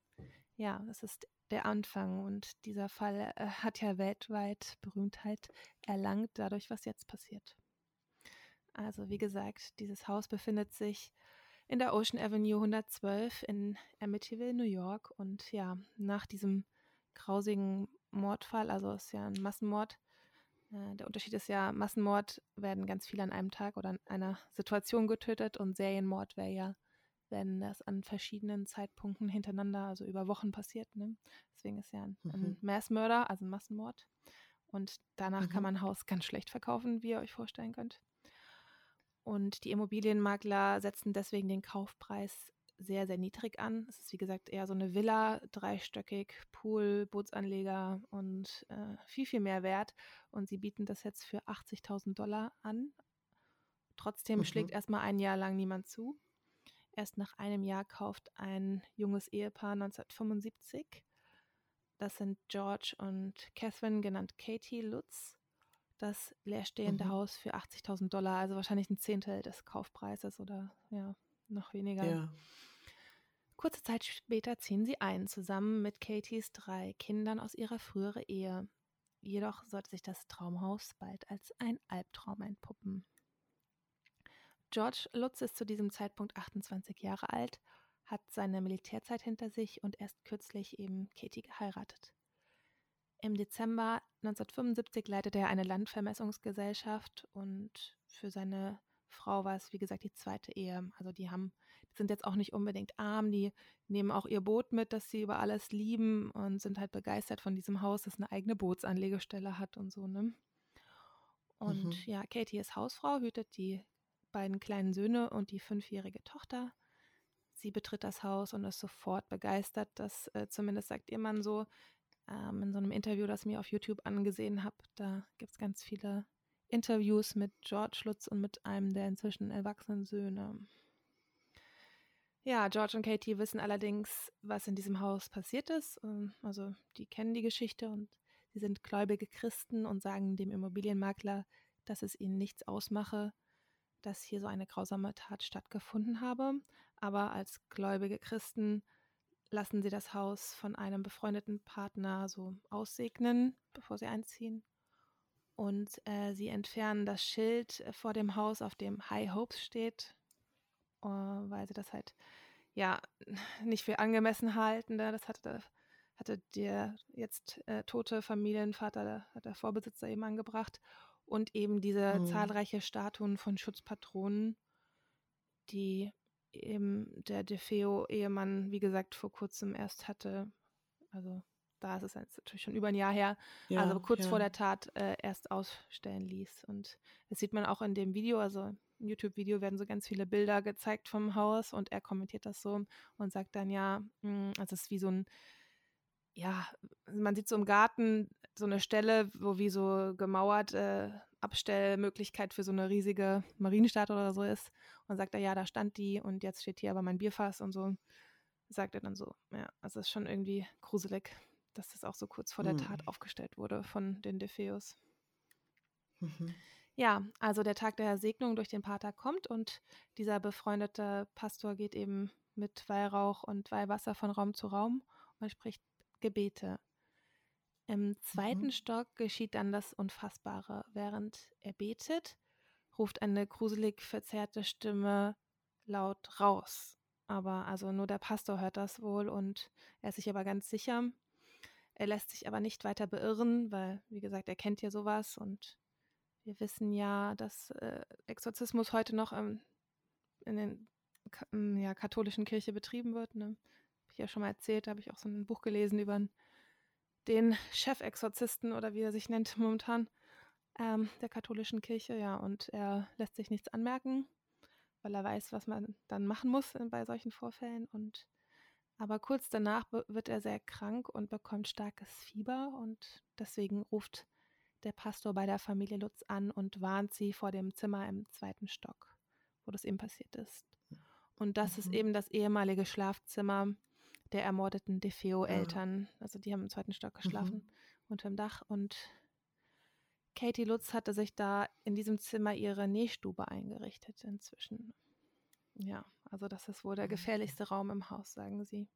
Ja, es ist der Anfang und dieser Fall äh, hat ja weltweit Berühmtheit erlangt dadurch, was jetzt passiert. Also wie gesagt, dieses Haus befindet sich in der Ocean Avenue 112 in Amityville, New York. Und ja, nach diesem grausigen Mordfall, also ist ja ein Massenmord, äh, der Unterschied ist ja, Massenmord werden ganz viele an einem Tag oder in einer Situation getötet und Serienmord wäre ja, wenn das an verschiedenen Zeitpunkten hintereinander, also über Wochen passiert. Ne? Deswegen ist ja ein, ein mhm. Massmurder, also ein Massenmord. Und danach mhm. kann man ein Haus ganz schlecht verkaufen, wie ihr euch vorstellen könnt. Und die Immobilienmakler setzen deswegen den Kaufpreis sehr, sehr niedrig an. Es ist wie gesagt eher so eine Villa, dreistöckig, Pool, Bootsanleger und äh, viel, viel mehr wert. Und sie bieten das jetzt für 80.000 Dollar an. Trotzdem mhm. schlägt erstmal ein Jahr lang niemand zu. Erst nach einem Jahr kauft ein junges Ehepaar 1975. Das sind George und Catherine, genannt Katie Lutz das leerstehende mhm. Haus für 80.000 Dollar, also wahrscheinlich ein Zehntel des Kaufpreises oder ja, noch weniger. Ja. Kurze Zeit später ziehen sie ein, zusammen mit Katies drei Kindern aus ihrer früheren Ehe. Jedoch sollte sich das Traumhaus bald als ein Albtraum entpuppen. George Lutz ist zu diesem Zeitpunkt 28 Jahre alt, hat seine Militärzeit hinter sich und erst kürzlich eben Katie geheiratet. Im Dezember 1975 leitete er eine Landvermessungsgesellschaft und für seine Frau war es, wie gesagt, die zweite Ehe. Also die haben, die sind jetzt auch nicht unbedingt arm, die nehmen auch ihr Boot mit, das sie über alles lieben und sind halt begeistert von diesem Haus, das eine eigene Bootsanlegestelle hat und so, ne? Und mhm. ja, Katie ist Hausfrau, hütet die beiden kleinen Söhne und die fünfjährige Tochter. Sie betritt das Haus und ist sofort begeistert. Das äh, zumindest sagt ihr Mann so ähm, in so einem Interview, das ich mir auf YouTube angesehen habe. Da gibt es ganz viele Interviews mit George Lutz und mit einem der inzwischen erwachsenen Söhne. Ja, George und Katie wissen allerdings, was in diesem Haus passiert ist. Ähm, also die kennen die Geschichte und sie sind gläubige Christen und sagen dem Immobilienmakler, dass es ihnen nichts ausmache, dass hier so eine grausame Tat stattgefunden habe. Aber als gläubige Christen lassen sie das Haus von einem befreundeten Partner so aussegnen, bevor sie einziehen. Und äh, sie entfernen das Schild äh, vor dem Haus, auf dem High Hopes steht, äh, weil sie das halt ja nicht für angemessen halten. Ne? Das hatte, hatte der jetzt äh, tote Familienvater, der, der Vorbesitzer eben angebracht. Und eben diese mhm. zahlreiche Statuen von Schutzpatronen, die eben der DeFeo-Ehemann, wie gesagt, vor kurzem erst hatte. Also da ist es jetzt natürlich schon über ein Jahr her, ja, also kurz ja. vor der Tat äh, erst ausstellen ließ. Und das sieht man auch in dem Video, also im YouTube-Video werden so ganz viele Bilder gezeigt vom Haus und er kommentiert das so und sagt dann, ja, mh, hm, also es ist wie so ein, ja, man sieht so im Garten so eine Stelle, wo wie so gemauert äh, Abstellmöglichkeit für so eine riesige Marienstadt oder so ist. Und sagt er, ja, da stand die und jetzt steht hier aber mein Bierfass und so. Sagt er dann so. Ja, also es ist schon irgendwie gruselig, dass das auch so kurz vor der. Tat aufgestellt wurde von den Defeus. Mhm. Ja, also der Tag der Segnung durch den Pater kommt und dieser befreundete Pastor geht eben mit Weihrauch und Weihwasser von Raum zu Raum und spricht Gebete. Im zweiten mhm. Stock geschieht dann das Unfassbare. Während er betet, ruft eine gruselig verzerrte Stimme laut raus. Aber also nur der Pastor hört das wohl und er ist sich aber ganz sicher. Er lässt sich aber nicht weiter beirren, weil, wie gesagt, er kennt ja sowas und wir wissen ja, dass äh, Exorzismus heute noch ähm, in den ja, katholischen Kirche betrieben wird. Ne? Habe ich ja schon mal erzählt, da habe ich auch so ein Buch gelesen über den Chefexorzisten oder wie er sich nennt momentan ähm, der katholischen Kirche, ja, und er lässt sich nichts anmerken, weil er weiß, was man dann machen muss bei solchen Vorfällen und aber kurz danach wird er sehr krank und bekommt starkes Fieber und deswegen ruft der Pastor bei der Familie Lutz an und warnt sie vor dem Zimmer im zweiten Stock, wo das eben passiert ist. Und das mhm. ist eben das ehemalige Schlafzimmer der ermordeten DeFeo-Eltern. Ja. Also die haben im zweiten Stock geschlafen mhm. unter dem Dach und Katie Lutz hatte sich da in diesem Zimmer ihre Nähstube eingerichtet inzwischen. Ja, also das ist wohl der gefährlichste Raum im Haus, sagen sie.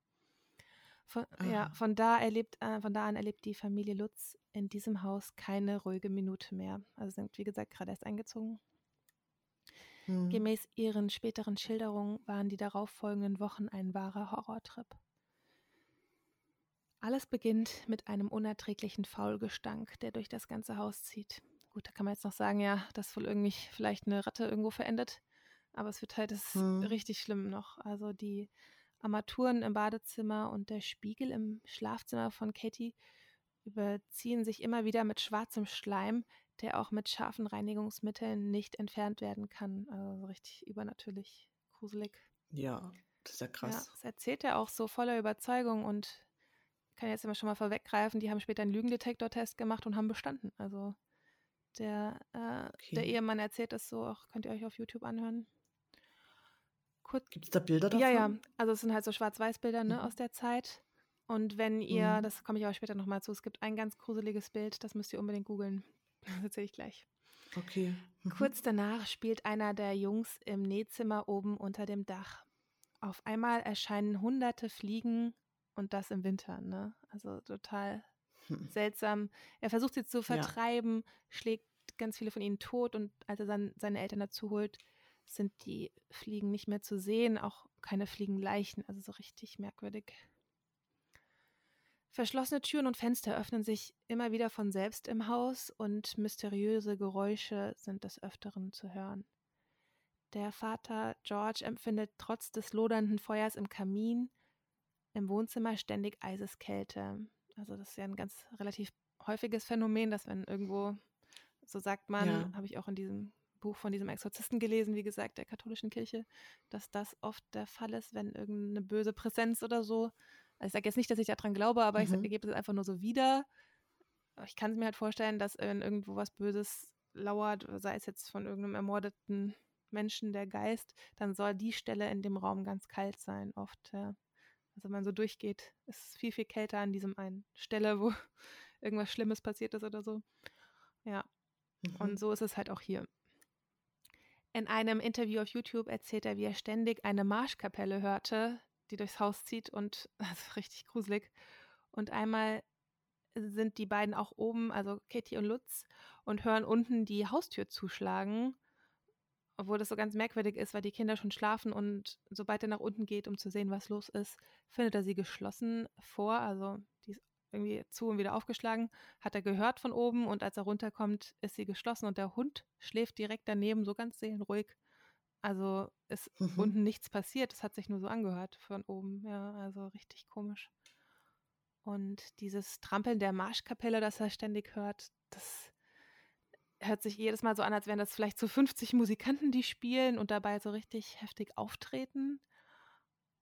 Von, ja, von da erlebt, äh, von da an erlebt die Familie Lutz in diesem Haus keine ruhige Minute mehr. Also sind, wie gesagt, gerade erst eingezogen. Mhm. Gemäß ihren späteren Schilderungen waren die darauffolgenden Wochen ein wahrer Horrortrip. Alles beginnt mit einem unerträglichen Faulgestank, der durch das ganze Haus zieht. Gut, da kann man jetzt noch sagen, ja, dass wohl irgendwie vielleicht eine Ratte irgendwo verendet. Aber es wird halt das hm. richtig schlimm noch. Also die Armaturen im Badezimmer und der Spiegel im Schlafzimmer von Katie überziehen sich immer wieder mit schwarzem Schleim, der auch mit scharfen Reinigungsmitteln nicht entfernt werden kann. Also so richtig übernatürlich gruselig. Ja, das ist ja krass. Ja, das erzählt er auch so voller Überzeugung und kann jetzt immer schon mal vorweggreifen, die haben später einen Lügendetektor-Test gemacht und haben bestanden. Also der, äh, okay. der Ehemann erzählt das so, auch könnt ihr euch auf YouTube anhören. Gibt es da Bilder davon? Ja, ja. Also es sind halt so Schwarz-Weiß-Bilder ne, mhm. aus der Zeit. Und wenn ihr, mhm. das komme ich aber später nochmal zu, es gibt ein ganz gruseliges Bild, das müsst ihr unbedingt googeln. Das erzähle ich gleich. Okay. Mhm. Kurz danach spielt einer der Jungs im Nähzimmer oben unter dem Dach. Auf einmal erscheinen hunderte Fliegen und das im Winter, ne? Also total hm. seltsam. Er versucht sie zu vertreiben, ja. schlägt ganz viele von ihnen tot und als er dann seine Eltern dazu holt, sind die Fliegen nicht mehr zu sehen, auch keine Fliegenleichen, also so richtig merkwürdig. Verschlossene Türen und Fenster öffnen sich immer wieder von selbst im Haus und mysteriöse Geräusche sind des Öfteren zu hören. Der Vater George empfindet trotz des lodernden Feuers im Kamin im Wohnzimmer ständig Eiseskälte. Also das ist ja ein ganz relativ häufiges Phänomen, dass wenn irgendwo, so sagt man, ja. habe ich auch in diesem Buch von diesem Exorzisten gelesen, wie gesagt, der katholischen Kirche, dass das oft der Fall ist, wenn irgendeine böse Präsenz oder so. Also ich sage jetzt nicht, dass ich daran glaube, aber mhm. ich gebe es einfach nur so wieder. Ich kann es mir halt vorstellen, dass wenn irgendwo was Böses lauert, sei es jetzt von irgendeinem ermordeten Menschen der Geist, dann soll die Stelle in dem Raum ganz kalt sein, oft. Ja. Also wenn man so durchgeht, ist es viel, viel kälter an diesem einen Stelle, wo irgendwas Schlimmes passiert ist oder so. Ja. Mhm. Und so ist es halt auch hier. In einem Interview auf YouTube erzählt er, wie er ständig eine Marschkapelle hörte, die durchs Haus zieht und das ist richtig gruselig. Und einmal sind die beiden auch oben, also Katie und Lutz, und hören unten die Haustür zuschlagen obwohl das so ganz merkwürdig ist, weil die Kinder schon schlafen und sobald er nach unten geht, um zu sehen, was los ist, findet er sie geschlossen vor. Also die ist irgendwie zu und wieder aufgeschlagen, hat er gehört von oben und als er runterkommt, ist sie geschlossen und der Hund schläft direkt daneben, so ganz seelenruhig. Also ist mhm. unten nichts passiert, es hat sich nur so angehört von oben. Ja, also richtig komisch. Und dieses Trampeln der Marschkapelle, das er ständig hört, das hört sich jedes Mal so an, als wären das vielleicht so 50 Musikanten, die spielen und dabei so richtig heftig auftreten.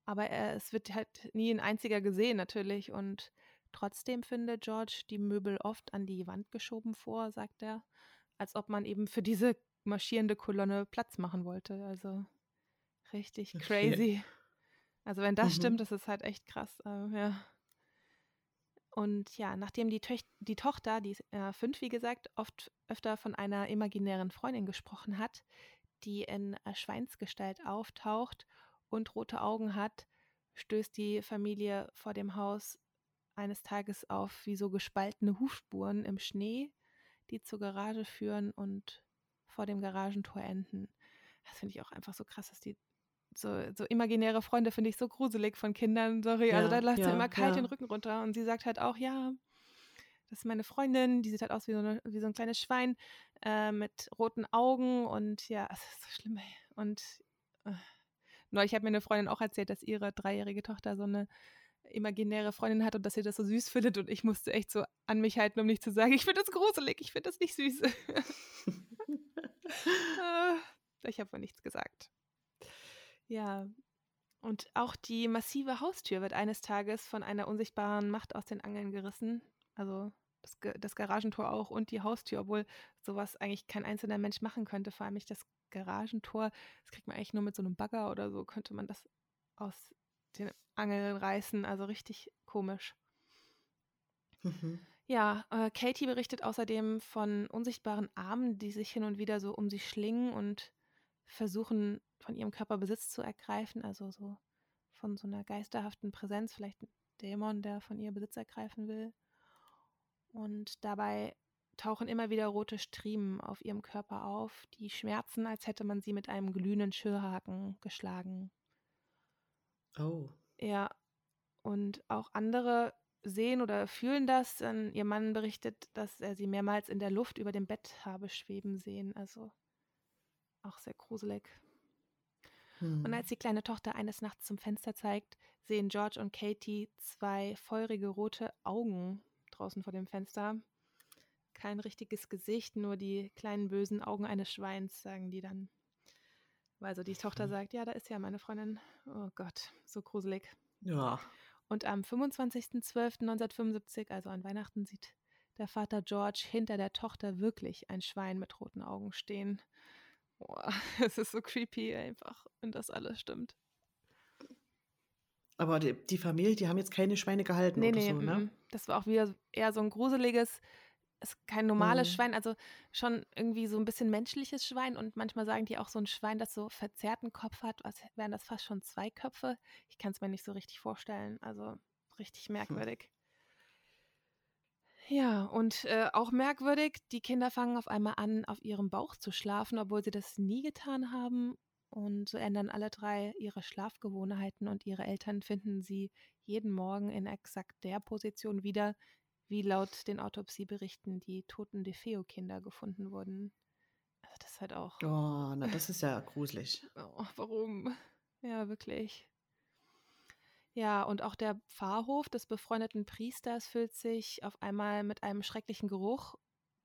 Aber äh, es wird halt nie ein einziger gesehen natürlich. Und trotzdem findet George die Möbel oft an die Wand geschoben vor, sagt er, als ob man eben für diese marschierende Kolonne Platz machen wollte. Also richtig crazy. Also wenn das mhm. stimmt, das ist halt echt krass. Äh, ja. Und ja, nachdem die, Töch die Tochter, die ist äh, fünf, wie gesagt, oft öfter von einer imaginären Freundin gesprochen hat, die in äh, Schweinsgestalt auftaucht und rote Augen hat, stößt die Familie vor dem Haus eines Tages auf wie so gespaltene Hufspuren im Schnee, die zur Garage führen und vor dem Garagentor enden. Das finde ich auch einfach so krass, dass die so, so imaginäre Freunde finde ich so gruselig von Kindern, sorry. Also ja, also da läuft ja, immer kalt ja. den Rücken runter und sie sagt halt auch, ja, das ist meine Freundin, die sieht halt aus wie so, eine, wie so ein kleines Schwein äh, mit roten Augen und ja, es ist so schlimm. Ey. Und äh, neulich hat mir eine Freundin auch erzählt, dass ihre dreijährige Tochter so eine imaginäre Freundin hat und dass sie das so süß findet und ich musste echt so an mich halten, um nicht zu sagen, ich finde das gruselig, ich finde das nicht süß. äh, ich habe wohl nichts gesagt. Ja. Und auch die massive Haustür wird eines Tages von einer unsichtbaren Macht aus den Angeln gerissen. Also das, das Garagentor auch und die Haustür, obwohl sowas eigentlich kein einzelner Mensch machen könnte. Vor allem nicht das Garagentor. Das kriegt man eigentlich nur mit so einem Bagger oder so, könnte man das aus den Angeln reißen. Also richtig komisch. Mhm. Ja, äh, Katie berichtet außerdem von unsichtbaren Armen, die sich hin und wieder so um sie schlingen und versuchen, von ihrem Körper Besitz zu ergreifen, also so von so einer geisterhaften Präsenz, vielleicht Dämon, der von ihr Besitz ergreifen will. Und dabei tauchen immer wieder rote Striemen auf ihrem Körper auf, die schmerzen, als hätte man sie mit einem glühenden Schürhaken geschlagen. Oh. Ja, und auch andere sehen oder fühlen das. Denn ihr Mann berichtet, dass er sie mehrmals in der Luft über dem Bett habe schweben sehen. Also auch sehr gruselig. Hm. Und als die kleine Tochter eines Nachts zum Fenster zeigt, sehen George und Katie zwei feurige rote Augen draußen vor dem Fenster. Kein richtiges Gesicht, nur die kleinen bösen Augen eines Schweins, sagen die dann. Also die Tochter hm. sagt, ja, da ist ja meine Freundin. Oh Gott, so gruselig. Ja. Und am 25.12.1975, also an Weihnachten, sieht der Vater George hinter der Tochter wirklich ein Schwein mit roten Augen stehen. Es ist so creepy einfach, wenn das alles stimmt. Aber die, die, Familie, die haben jetzt keine Schweine gehalten nee, oder nee, so, ne? M das war auch wieder eher so ein gruseliges, ist kein normales mhm. Schwein, also schon irgendwie so ein bisschen menschliches Schwein und manchmal sagen die auch so ein Schwein, das so verzerrten Kopf hat, was wären das fast schon zwei Köpfe. Ich kann es mir nicht so richtig vorstellen, also richtig hm. merkwürdig. Ja, und äh, auch merkwürdig, die Kinder fangen auf einmal an, auf ihrem Bauch zu schlafen, obwohl sie das nie getan haben. Und so ändern alle drei ihre Schlafgewohnheiten und ihre Eltern finden sie jeden Morgen in exakt der Position wieder, wie laut den Autopsieberichten die toten DeFeo-Kinder gefunden wurden. Also das ist halt auch. Oh, na, das ist ja gruselig. Oh, warum? Ja, wirklich. Ja, und auch der Pfarrhof des befreundeten Priesters füllt sich auf einmal mit einem schrecklichen Geruch,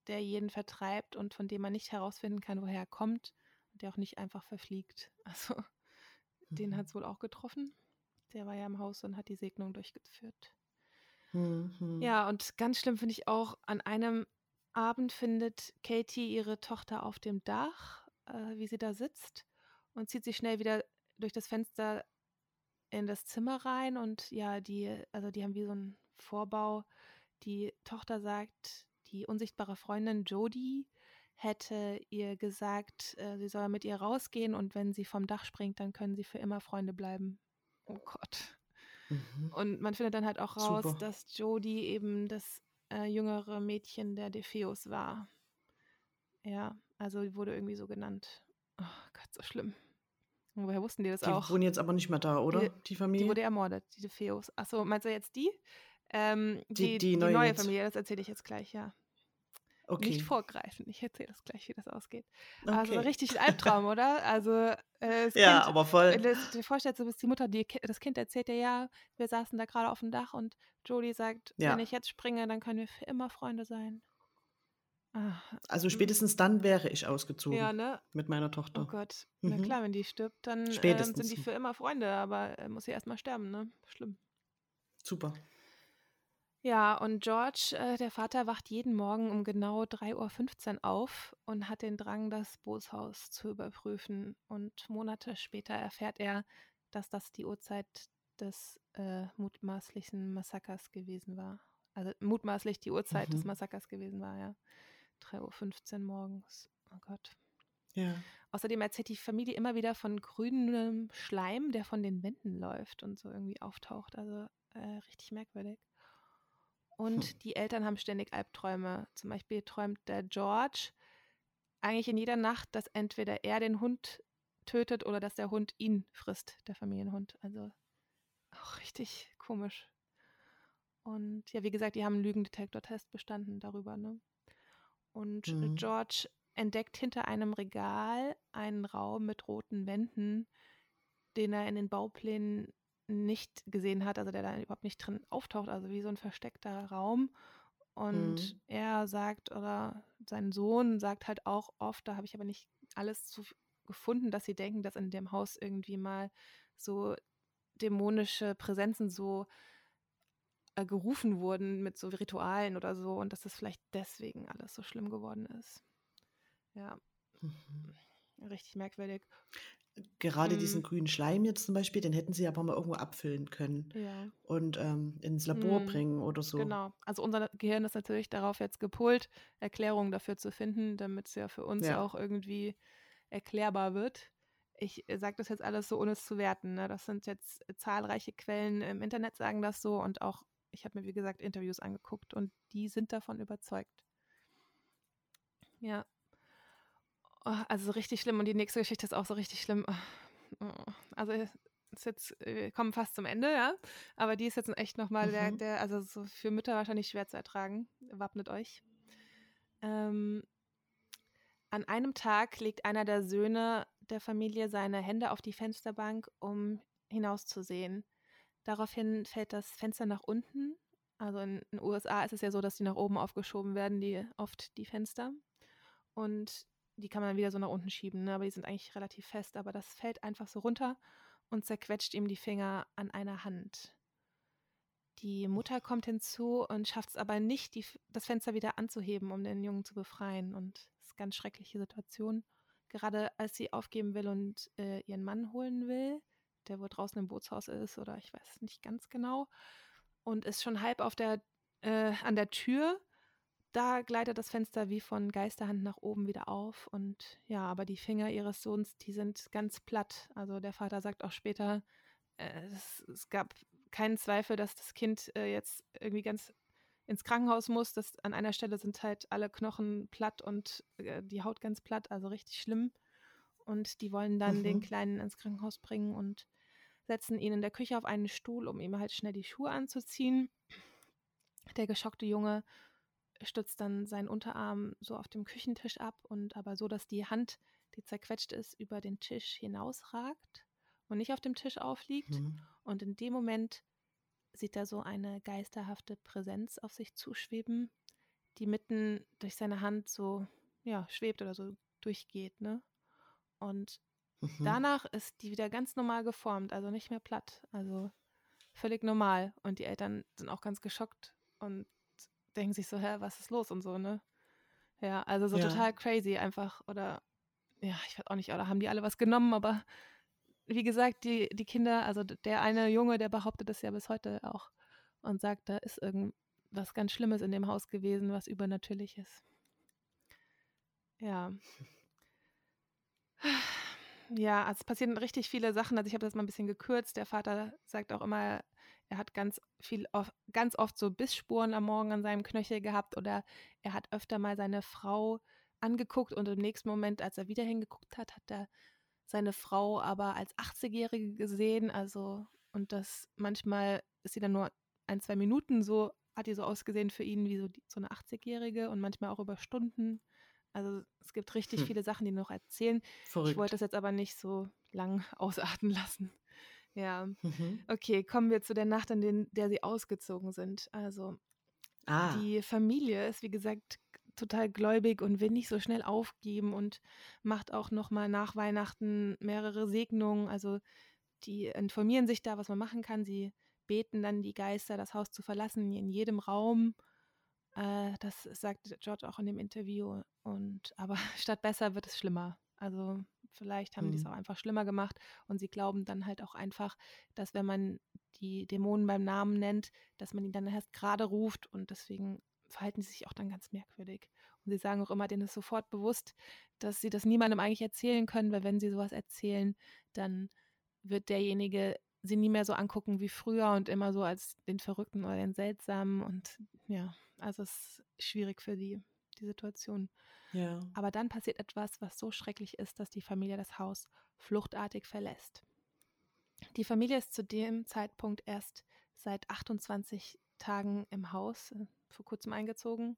der jeden vertreibt und von dem man nicht herausfinden kann, woher er kommt und der auch nicht einfach verfliegt. Also, mhm. den hat es wohl auch getroffen. Der war ja im Haus und hat die Segnung durchgeführt. Mhm. Ja, und ganz schlimm finde ich auch, an einem Abend findet Katie ihre Tochter auf dem Dach, äh, wie sie da sitzt und zieht sich schnell wieder durch das Fenster in das Zimmer rein und ja, die, also die haben wie so einen Vorbau. Die Tochter sagt, die unsichtbare Freundin Jodie hätte ihr gesagt, äh, sie soll mit ihr rausgehen und wenn sie vom Dach springt, dann können sie für immer Freunde bleiben. Oh Gott. Mhm. Und man findet dann halt auch raus, Super. dass Jodie eben das äh, jüngere Mädchen der Defeus war. Ja, also wurde irgendwie so genannt. Oh Gott, so schlimm. Woher wussten die das die auch? Die wohnen jetzt aber nicht mehr da, oder? Die, die Familie? Die wurde ermordet, die Defeus. Achso, meinst du jetzt die? Ähm, die, die, neue, neue Familie, das erzähle ich jetzt gleich, ja. Okay. Nicht vorgreifen. Ich erzähle das gleich, wie das ausgeht. Okay. Also richtig ein Albtraum, oder? Also äh, ja, kind, aber voll. Wenn du dir vorstellst, du bist die Mutter, die, das Kind erzählt dir ja, wir saßen da gerade auf dem Dach und Jodie sagt, ja. wenn ich jetzt springe, dann können wir für immer Freunde sein. Ach, also spätestens dann wäre ich ausgezogen ja, ne? mit meiner Tochter. Oh Gott. Mhm. Na klar, wenn die stirbt, dann äh, sind die für immer Freunde, aber äh, muss sie erstmal sterben, ne? Schlimm. Super. Ja, und George, äh, der Vater, wacht jeden Morgen um genau 3.15 Uhr auf und hat den Drang, das Bootshaus zu überprüfen. Und Monate später erfährt er, dass das die Uhrzeit des äh, mutmaßlichen Massakers gewesen war. Also mutmaßlich die Uhrzeit mhm. des Massakers gewesen war, ja. 3.15 Uhr morgens. Oh Gott. Ja. Außerdem erzählt die Familie immer wieder von grünem Schleim, der von den Wänden läuft und so irgendwie auftaucht. Also äh, richtig merkwürdig. Und hm. die Eltern haben ständig Albträume. Zum Beispiel träumt der George eigentlich in jeder Nacht, dass entweder er den Hund tötet oder dass der Hund ihn frisst, der Familienhund. Also auch richtig komisch. Und ja, wie gesagt, die haben einen Lügendetektor-Test bestanden darüber, ne? Und mhm. George entdeckt hinter einem Regal einen Raum mit roten Wänden, den er in den Bauplänen nicht gesehen hat, also der da überhaupt nicht drin auftaucht, also wie so ein versteckter Raum. Und mhm. er sagt, oder sein Sohn sagt halt auch oft, da habe ich aber nicht alles zu gefunden, dass sie denken, dass in dem Haus irgendwie mal so dämonische Präsenzen so äh, gerufen wurden mit so Ritualen oder so und dass das vielleicht deswegen alles so schlimm geworden ist. Ja. Mhm. Richtig merkwürdig gerade mhm. diesen grünen Schleim jetzt zum Beispiel, den hätten sie aber mal irgendwo abfüllen können ja. und ähm, ins Labor mhm. bringen oder so. Genau. Also unser Gehirn ist natürlich darauf jetzt gepolt, Erklärungen dafür zu finden, damit es ja für uns ja. auch irgendwie erklärbar wird. ich sage das jetzt alles so, ohne es zu werten. Ne? Das sind jetzt zahlreiche Quellen im Internet sagen das so und auch, ich habe mir wie gesagt Interviews angeguckt und die sind davon überzeugt. Ja. Oh, also richtig schlimm und die nächste Geschichte ist auch so richtig schlimm. Oh, also ist jetzt, wir kommen fast zum Ende, ja. Aber die ist jetzt echt nochmal mhm. der, der, also so für Mütter wahrscheinlich schwer zu ertragen. Wappnet euch. Ähm, an einem Tag legt einer der Söhne der Familie seine Hände auf die Fensterbank, um hinauszusehen. Daraufhin fällt das Fenster nach unten. Also in den USA ist es ja so, dass die nach oben aufgeschoben werden, die oft die Fenster. Und die kann man dann wieder so nach unten schieben, ne? aber die sind eigentlich relativ fest. Aber das fällt einfach so runter und zerquetscht ihm die Finger an einer Hand. Die Mutter kommt hinzu und schafft es aber nicht, die, das Fenster wieder anzuheben, um den Jungen zu befreien. Und es ist eine ganz schreckliche Situation. Gerade als sie aufgeben will und äh, ihren Mann holen will, der wohl draußen im Bootshaus ist oder ich weiß nicht ganz genau, und ist schon halb auf der, äh, an der Tür, da gleitet das Fenster wie von Geisterhand nach oben wieder auf. Und ja, aber die Finger ihres Sohns, die sind ganz platt. Also der Vater sagt auch später, äh, es, es, gab keinen Zweifel, dass das Kind äh, jetzt irgendwie ganz ins Krankenhaus muss. Das, an einer Stelle sind halt alle Knochen platt und äh, die Haut ganz platt, also richtig schlimm. Und die wollen dann mhm. den Kleinen ins Krankenhaus bringen und setzen ihn in der Küche auf einen Stuhl, um ihm halt schnell die Schuhe anzuziehen. Der geschockte Junge stützt dann seinen Unterarm so auf dem Küchentisch ab und aber so, dass die Hand, die zerquetscht ist, über den Tisch hinausragt und nicht auf dem Tisch aufliegt. Mhm. Und in dem Moment sieht er so eine geisterhafte Präsenz auf sich zuschweben, die mitten durch seine Hand so, ja, schwebt oder so durchgeht, ne? Und mhm. danach ist die wieder ganz normal geformt, also nicht mehr platt, also völlig normal. Und die Eltern sind auch ganz geschockt und denken sich so, hä, was ist los und so, ne? Ja, also so ja. total crazy einfach. Oder, ja, ich weiß auch nicht, oder haben die alle was genommen, aber wie gesagt, die, die Kinder, also der eine Junge, der behauptet das ja bis heute auch und sagt, da ist irgendwas ganz Schlimmes in dem Haus gewesen, was übernatürlich ist. Ja. Ja, also es passieren richtig viele Sachen. Also ich habe das mal ein bisschen gekürzt. Der Vater sagt auch immer, er hat ganz viel, ganz oft so Bissspuren am Morgen an seinem Knöchel gehabt oder er hat öfter mal seine Frau angeguckt und im nächsten Moment, als er wieder hingeguckt hat, hat er seine Frau aber als 80-Jährige gesehen. Also, und das manchmal ist sie dann nur ein, zwei Minuten so, hat die so ausgesehen für ihn wie so, die, so eine 80-Jährige und manchmal auch über Stunden. Also es gibt richtig hm. viele Sachen, die noch erzählen. Verrückt. Ich wollte das jetzt aber nicht so lang ausarten lassen. Ja. Mhm. Okay, kommen wir zu der Nacht, an den, der sie ausgezogen sind. Also ah. die Familie ist, wie gesagt, total gläubig und will nicht so schnell aufgeben und macht auch nochmal nach Weihnachten mehrere Segnungen. Also die informieren sich da, was man machen kann. Sie beten dann die Geister, das Haus zu verlassen, in jedem Raum. Äh, das sagt George auch in dem Interview. Und aber statt besser wird es schlimmer. Also vielleicht haben mhm. die es auch einfach schlimmer gemacht und sie glauben dann halt auch einfach, dass wenn man die Dämonen beim Namen nennt, dass man ihn dann erst gerade ruft und deswegen verhalten sie sich auch dann ganz merkwürdig. Und sie sagen auch immer, denen ist sofort bewusst, dass sie das niemandem eigentlich erzählen können, weil wenn sie sowas erzählen, dann wird derjenige sie nie mehr so angucken wie früher und immer so als den Verrückten oder den Seltsamen und ja, also es ist schwierig für die, die Situation. Ja. Aber dann passiert etwas, was so schrecklich ist, dass die Familie das Haus fluchtartig verlässt. Die Familie ist zu dem Zeitpunkt erst seit 28 Tagen im Haus, äh, vor kurzem eingezogen.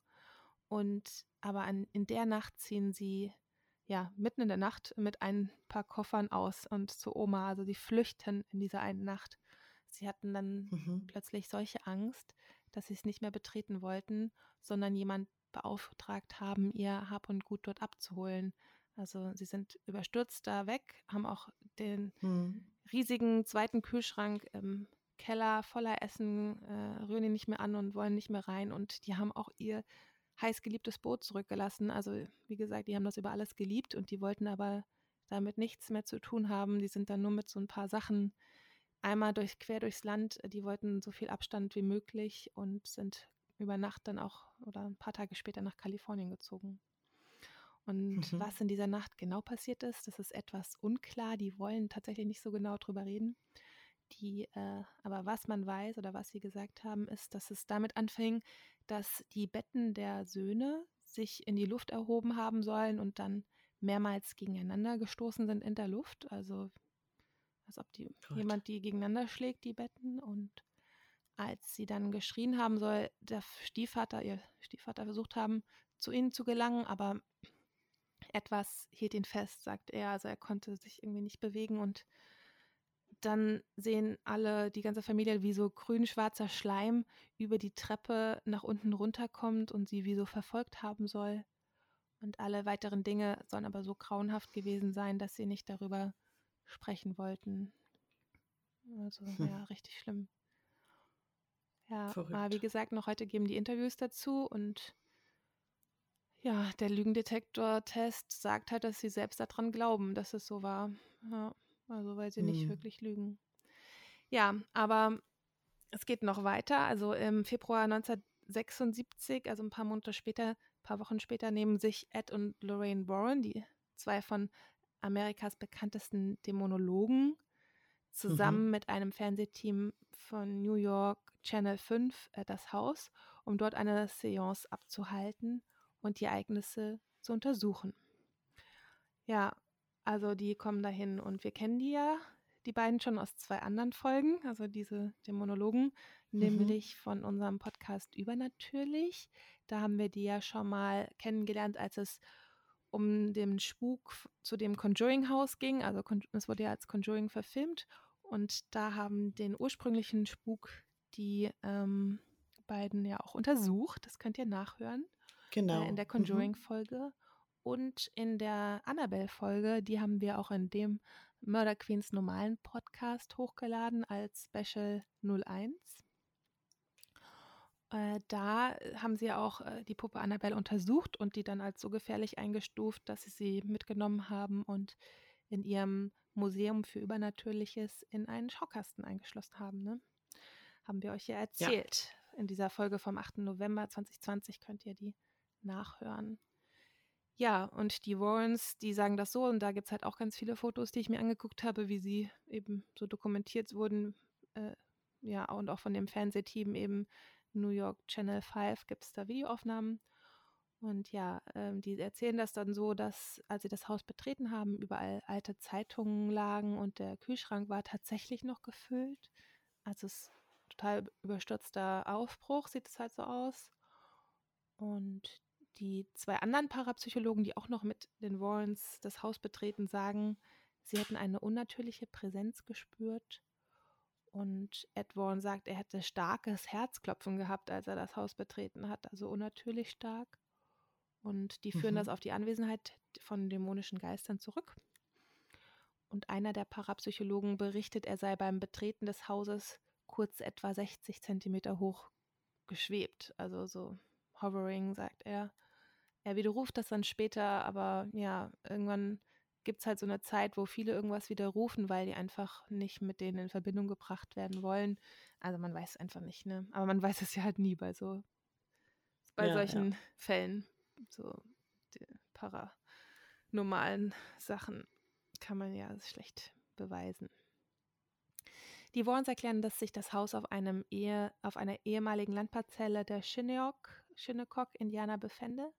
Und aber an, in der Nacht ziehen sie ja mitten in der Nacht mit ein paar Koffern aus und zu Oma. Also sie flüchten in dieser einen Nacht. Sie hatten dann mhm. plötzlich solche Angst, dass sie es nicht mehr betreten wollten, sondern jemand beauftragt haben, ihr Hab und Gut dort abzuholen. Also sie sind überstürzt da weg, haben auch den mhm. riesigen zweiten Kühlschrank im Keller voller Essen, äh, rühren ihn nicht mehr an und wollen nicht mehr rein. Und die haben auch ihr heißgeliebtes Boot zurückgelassen. Also wie gesagt, die haben das über alles geliebt und die wollten aber damit nichts mehr zu tun haben. Die sind dann nur mit so ein paar Sachen einmal durch quer durchs Land. Die wollten so viel Abstand wie möglich und sind über Nacht dann auch oder ein paar Tage später nach Kalifornien gezogen. Und mhm. was in dieser Nacht genau passiert ist, das ist etwas unklar. Die wollen tatsächlich nicht so genau drüber reden. Die, äh, aber was man weiß oder was sie gesagt haben, ist, dass es damit anfing, dass die Betten der Söhne sich in die Luft erhoben haben sollen und dann mehrmals gegeneinander gestoßen sind in der Luft. Also als ob die, jemand die gegeneinander schlägt, die Betten. Und als sie dann geschrien haben soll, der Stiefvater, ihr Stiefvater versucht haben, zu ihnen zu gelangen, aber etwas hielt ihn fest, sagt er. Also er konnte sich irgendwie nicht bewegen und dann sehen alle, die ganze Familie, wie so grün-schwarzer Schleim über die Treppe nach unten runterkommt und sie wie so verfolgt haben soll. Und alle weiteren Dinge sollen aber so grauenhaft gewesen sein, dass sie nicht darüber sprechen wollten. Also, hm. ja, richtig schlimm. Ja, aber wie gesagt, noch heute geben die Interviews dazu und ja, der Lügendetektor-Test sagt halt, dass sie selbst daran glauben, dass es so war. Ja, also weil sie hm. nicht wirklich lügen. Ja, aber es geht noch weiter. Also im Februar 1976, also ein paar Monate später, ein paar Wochen später, nehmen sich Ed und Lorraine Warren, die zwei von Amerikas bekanntesten Dämonologen, zusammen mhm. mit einem Fernsehteam von New York Channel 5 äh, das Haus, um dort eine Seance abzuhalten und die Ereignisse zu untersuchen. Ja, also die kommen dahin und wir kennen die ja, die beiden schon aus zwei anderen Folgen, also diese Dämonologen, mhm. nämlich von unserem Podcast Übernatürlich. Da haben wir die ja schon mal kennengelernt, als es um den Spuk zu dem Conjuring Haus ging. Also es wurde ja als Conjuring verfilmt und da haben den ursprünglichen Spuk die ähm, beiden ja auch untersucht. Das könnt ihr nachhören. Genau. Äh, in der mhm. Conjuring-Folge. Mhm. Und in der Annabelle-Folge, die haben wir auch in dem Murder Queens normalen Podcast hochgeladen als Special 01. Äh, da haben sie auch äh, die Puppe Annabelle untersucht und die dann als so gefährlich eingestuft, dass sie sie mitgenommen haben und in ihrem Museum für Übernatürliches in einen Schaukasten eingeschlossen haben. Ne? Haben wir euch ja erzählt. Ja. In dieser Folge vom 8. November 2020 könnt ihr die nachhören. Ja, und die Warrens, die sagen das so, und da gibt es halt auch ganz viele Fotos, die ich mir angeguckt habe, wie sie eben so dokumentiert wurden. Äh, ja, und auch von dem Fernsehteam eben New York Channel 5 gibt es da Videoaufnahmen. Und ja, ähm, die erzählen das dann so, dass als sie das Haus betreten haben, überall alte Zeitungen lagen und der Kühlschrank war tatsächlich noch gefüllt. Also es ist total überstürzter Aufbruch, sieht es halt so aus. Und die zwei anderen Parapsychologen, die auch noch mit den Warrens das Haus betreten, sagen, sie hätten eine unnatürliche Präsenz gespürt und Ed Warren sagt, er hätte starkes Herzklopfen gehabt, als er das Haus betreten hat, also unnatürlich stark. Und die führen mhm. das auf die Anwesenheit von dämonischen Geistern zurück. Und einer der Parapsychologen berichtet, er sei beim Betreten des Hauses kurz etwa 60 Zentimeter hoch geschwebt. Also so hovering, sagt er. Er widerruft das dann später, aber ja, irgendwann gibt es halt so eine Zeit, wo viele irgendwas widerrufen, weil die einfach nicht mit denen in Verbindung gebracht werden wollen. Also man weiß es einfach nicht, ne? Aber man weiß es ja halt nie bei so bei ja, solchen ja. Fällen. So paranormalen Sachen kann man ja schlecht beweisen. Die Warrens erklären, dass sich das Haus auf einem Ehe, auf einer ehemaligen Landparzelle der Shinnecock, Shinnecock Indianer befände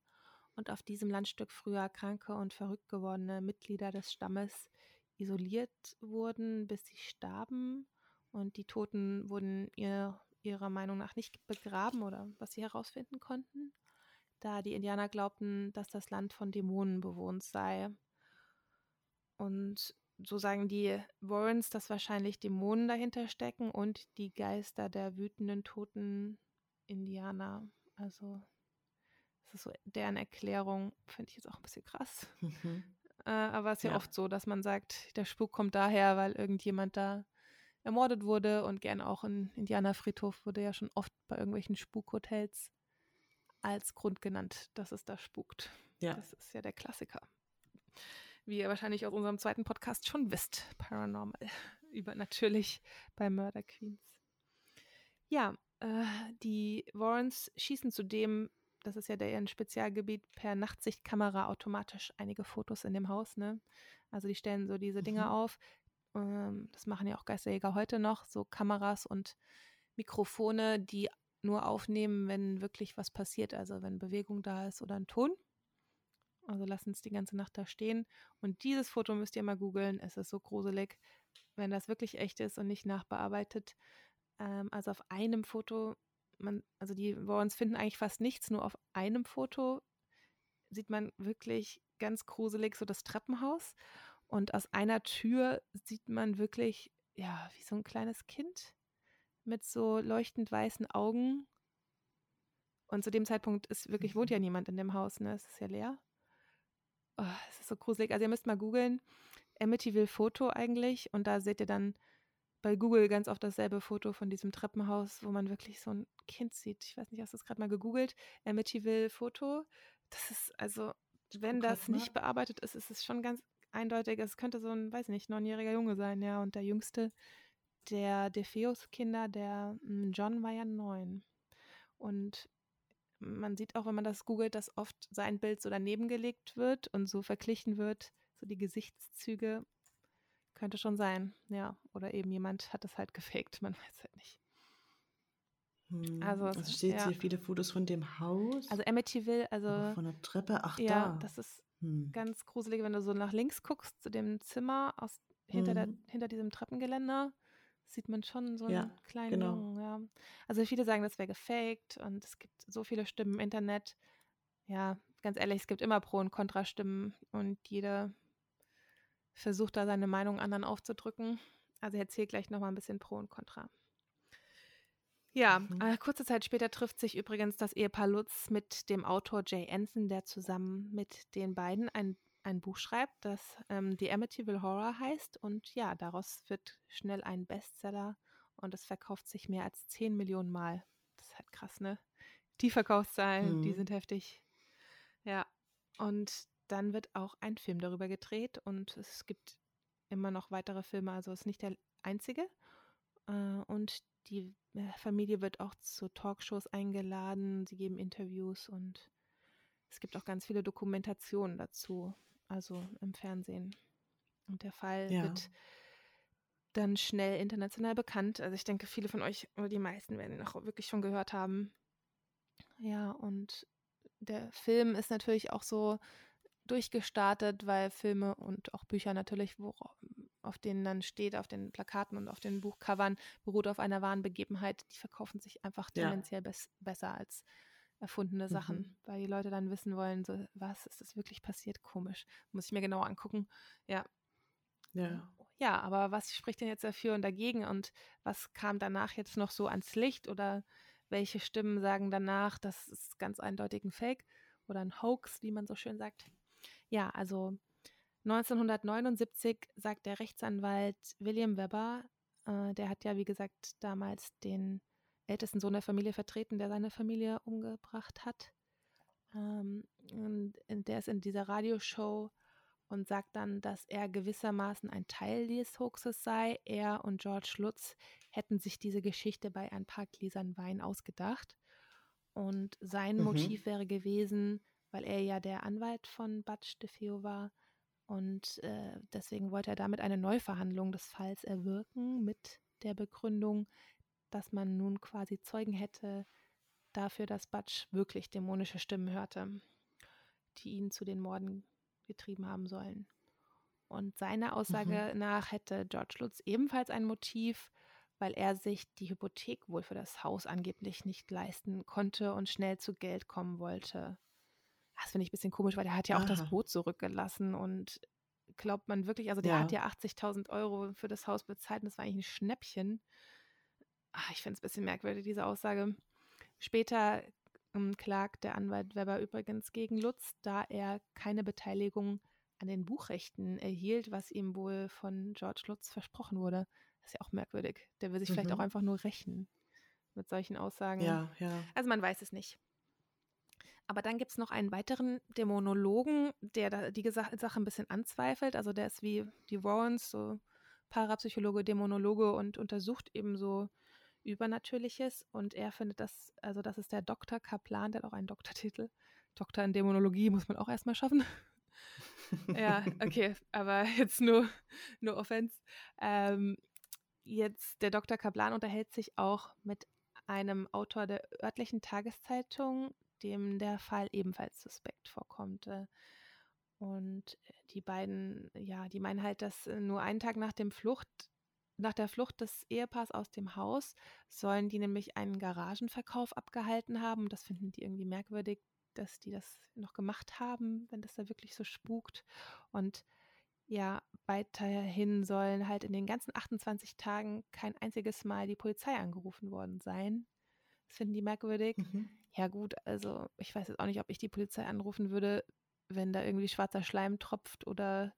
und auf diesem Landstück früher kranke und verrückt gewordene Mitglieder des Stammes isoliert wurden, bis sie starben. Und die Toten wurden ihr, ihrer Meinung nach nicht begraben oder was sie herausfinden konnten, da die Indianer glaubten, dass das Land von Dämonen bewohnt sei. Und so sagen die Warrens, dass wahrscheinlich Dämonen dahinter stecken und die Geister der wütenden toten Indianer. Also das ist so deren Erklärung, finde ich jetzt auch ein bisschen krass. Mhm. Äh, aber es ist ja, ja, oft so, dass man sagt, der Spuk kommt daher, weil irgendjemand da ermordet wurde und gerne auch ein Indianerfriedhof wurde ja schon oft bei irgendwelchen Spukhotels als Grund genannt, dass es da spukt. Ja. Das ist ja der Klassiker. Wie ihr wahrscheinlich aus unserem zweiten Podcast schon wisst, Paranormal, übernatürlich bei Murder Queens. Ja, äh, die Warrens schießen zudem das ist ja deren Spezialgebiet, per Nachtsichtkamera automatisch einige Fotos in dem Haus. Ne? Also die stellen so diese Dinge Mhm. auf. Ähm, das machen ja auch Geisterjäger heute noch, so Kameras und Mikrofone, die nur aufnehmen, wenn wirklich was passiert, also wenn Bewegung da ist oder ein Ton. Also lassen es die ganze Nacht da stehen. Und dieses Foto müsst ihr mal googeln. Es ist so gruselig, wenn das wirklich echt ist und nicht nachbearbeitet. Ähm, also auf einem Foto, man, also die Warrens finden eigentlich fast nichts, nur auf einem Foto sieht man wirklich ganz gruselig so das Treppenhaus. Und aus einer Tür sieht man wirklich, ja, wie so ein kleines Kind mit so leuchtend weißen Augen. Und zu dem Zeitpunkt ist wirklich, wohnt ja niemand in dem Haus, ne? Es ist ja leer. Oh, es ist so gruselig. Also ihr müsst mal googeln. Amityville Foto eigentlich. Und da seht ihr dann bei Google ganz oft dasselbe Foto von diesem Treppenhaus, wo man wirklich so ein Kind sieht. Ich weiß nicht, hast du es gerade mal gegoogelt? Amityville Foto. Das ist also, wenn das nicht bearbeitet ist, ist es schon ganz eindeutig. Es könnte so ein, weiß nicht, neunjähriger Junge sein, ja. Und der jüngste der DeFeos-Kinder, der mm, John war ja neun. Und man sieht auch, wenn man das googelt, dass oft sein Bild so daneben gelegt wird und so verglichen wird, so die Gesichtszüge. Könnte schon sein, ja. Oder eben jemand hat das halt gefaked, man weiß halt nicht. Hm. Also, Also, es- steht ja. hier viele Fotos von dem Haus. Also Amityville, also aber von der Treppe, ach ja, da. das ist Hm. ganz gruselig, wenn du so nach links guckst zu dem Zimmer aus hinter, der, Mhm. hinter diesem Treppengeländer, sieht man schon so einen Ja, kleinen genau. Jungen, ja. Also viele sagen, das wäre gefaked und es gibt so viele Stimmen im Internet. Ja, ganz ehrlich, es gibt immer Pro- und Kontrastimmen und jeder versucht da seine Meinung anderen aufzudrücken. Also ich erzähle gleich nochmal ein bisschen Pro und Contra. Ja, Mhm. äh, kurze Zeit später trifft sich übrigens das Ehepaar Lutz mit dem Autor Jay Anson, der zusammen mit den beiden ein, ein Buch schreibt, das ähm, The Amityville Horror heißt. Und ja, daraus wird schnell ein Bestseller und es verkauft sich mehr als 10 Millionen Mal. Das ist halt krass, ne? Die Verkaufszahlen, die Mhm. sind heftig. Ja, und dann wird auch ein Film darüber gedreht und es gibt immer noch weitere Filme, also ist nicht der einzige. Äh, und die äh, Familie wird auch zu Talkshows eingeladen, sie geben Interviews und es gibt auch ganz viele Dokumentationen dazu, also im Fernsehen. Und der Fall Ja. wird dann schnell international bekannt. Also ich denke, viele von euch oder die meisten werden ihn auch wirklich schon gehört haben. Ja, und der Film ist natürlich auch so durchgestartet, weil Filme und auch Bücher natürlich, wo, auf denen dann steht, auf den Plakaten und auf den Buchcovern, beruht auf einer wahren Begebenheit. Die verkaufen sich einfach Ja. tendenziell bes besser als erfundene Sachen, Mhm. weil die Leute dann wissen wollen, so, was ist das wirklich passiert? Komisch. Muss ich mir genauer angucken. Ja, Ja. ja, aber was spricht denn jetzt dafür und dagegen und was kam danach jetzt noch so ans Licht oder welche Stimmen sagen danach, das ist ganz eindeutig ein Fake oder ein Hoax, wie man so schön sagt? Ja, also 1979 sagt der Rechtsanwalt William Weber, äh, der hat ja wie gesagt damals den ältesten Sohn der Familie vertreten, der seine Familie umgebracht hat. Ähm, und der ist in dieser Radioshow und sagt dann, dass er gewissermaßen ein Teil des Hoaxes sei. Er und George Lutz hätten sich diese Geschichte bei ein paar Gläsern Wein ausgedacht. Und sein Mhm. Motiv wäre gewesen, weil er ja der Anwalt von Butch DeFeo war. Und äh, deswegen wollte er damit eine Neuverhandlung des Falls erwirken mit der Begründung, dass man nun quasi Zeugen hätte dafür, dass Butch wirklich dämonische Stimmen hörte, die ihn zu den Morden getrieben haben sollen. Und seiner Aussage nach hätte George Lutz ebenfalls ein Motiv, weil er sich die Hypothek wohl für das Haus angeblich nicht leisten konnte und schnell zu Geld kommen wollte. Das finde ich ein bisschen komisch, weil er hat ja auch das Aha. Boot zurückgelassen und glaubt man wirklich, also der hat Ja. ja 80.000 Euro für das Haus bezahlt und das war eigentlich ein Schnäppchen. Ah, ich finde es ein bisschen merkwürdig, diese Aussage. Später ähm, klagt der Anwalt Weber übrigens gegen Lutz, da er keine Beteiligung an den Buchrechten erhielt, was ihm wohl von George Lutz versprochen wurde. Das ist ja auch merkwürdig. Der will sich vielleicht Mhm. auch einfach nur rächen mit solchen Aussagen. Ja, ja. Also man weiß es nicht. Aber dann gibt es noch einen weiteren Dämonologen, der die Sache ein bisschen anzweifelt. Also der ist wie die Warrens, so Parapsychologe, Dämonologe und untersucht eben so Übernatürliches und er findet das, also das ist der Dr. Kaplan, der hat auch einen Doktortitel. Doktor in Dämonologie muss man auch erstmal schaffen. ja, okay, aber jetzt nur, nur Offense. Ähm, jetzt, der Dr. Kaplan unterhält sich auch mit einem Autor der örtlichen Tageszeitung, dem der Fall ebenfalls suspekt vorkommt. Äh, und die beiden, ja, die meinen halt, dass nur einen Tag nach dem Flucht, nach der Flucht des Ehepaars aus dem Haus, sollen die nämlich einen Garagenverkauf abgehalten haben. Das finden die irgendwie merkwürdig, dass die das noch gemacht haben, wenn das da wirklich so spukt. Und ja, weiterhin sollen halt in den ganzen 28 Tagen kein einziges Mal die Polizei angerufen worden sein. Finden die merkwürdig. Mhm. Ja gut, also ich weiß jetzt auch nicht, ob ich die Polizei anrufen würde, wenn da irgendwie schwarzer Schleim tropft oder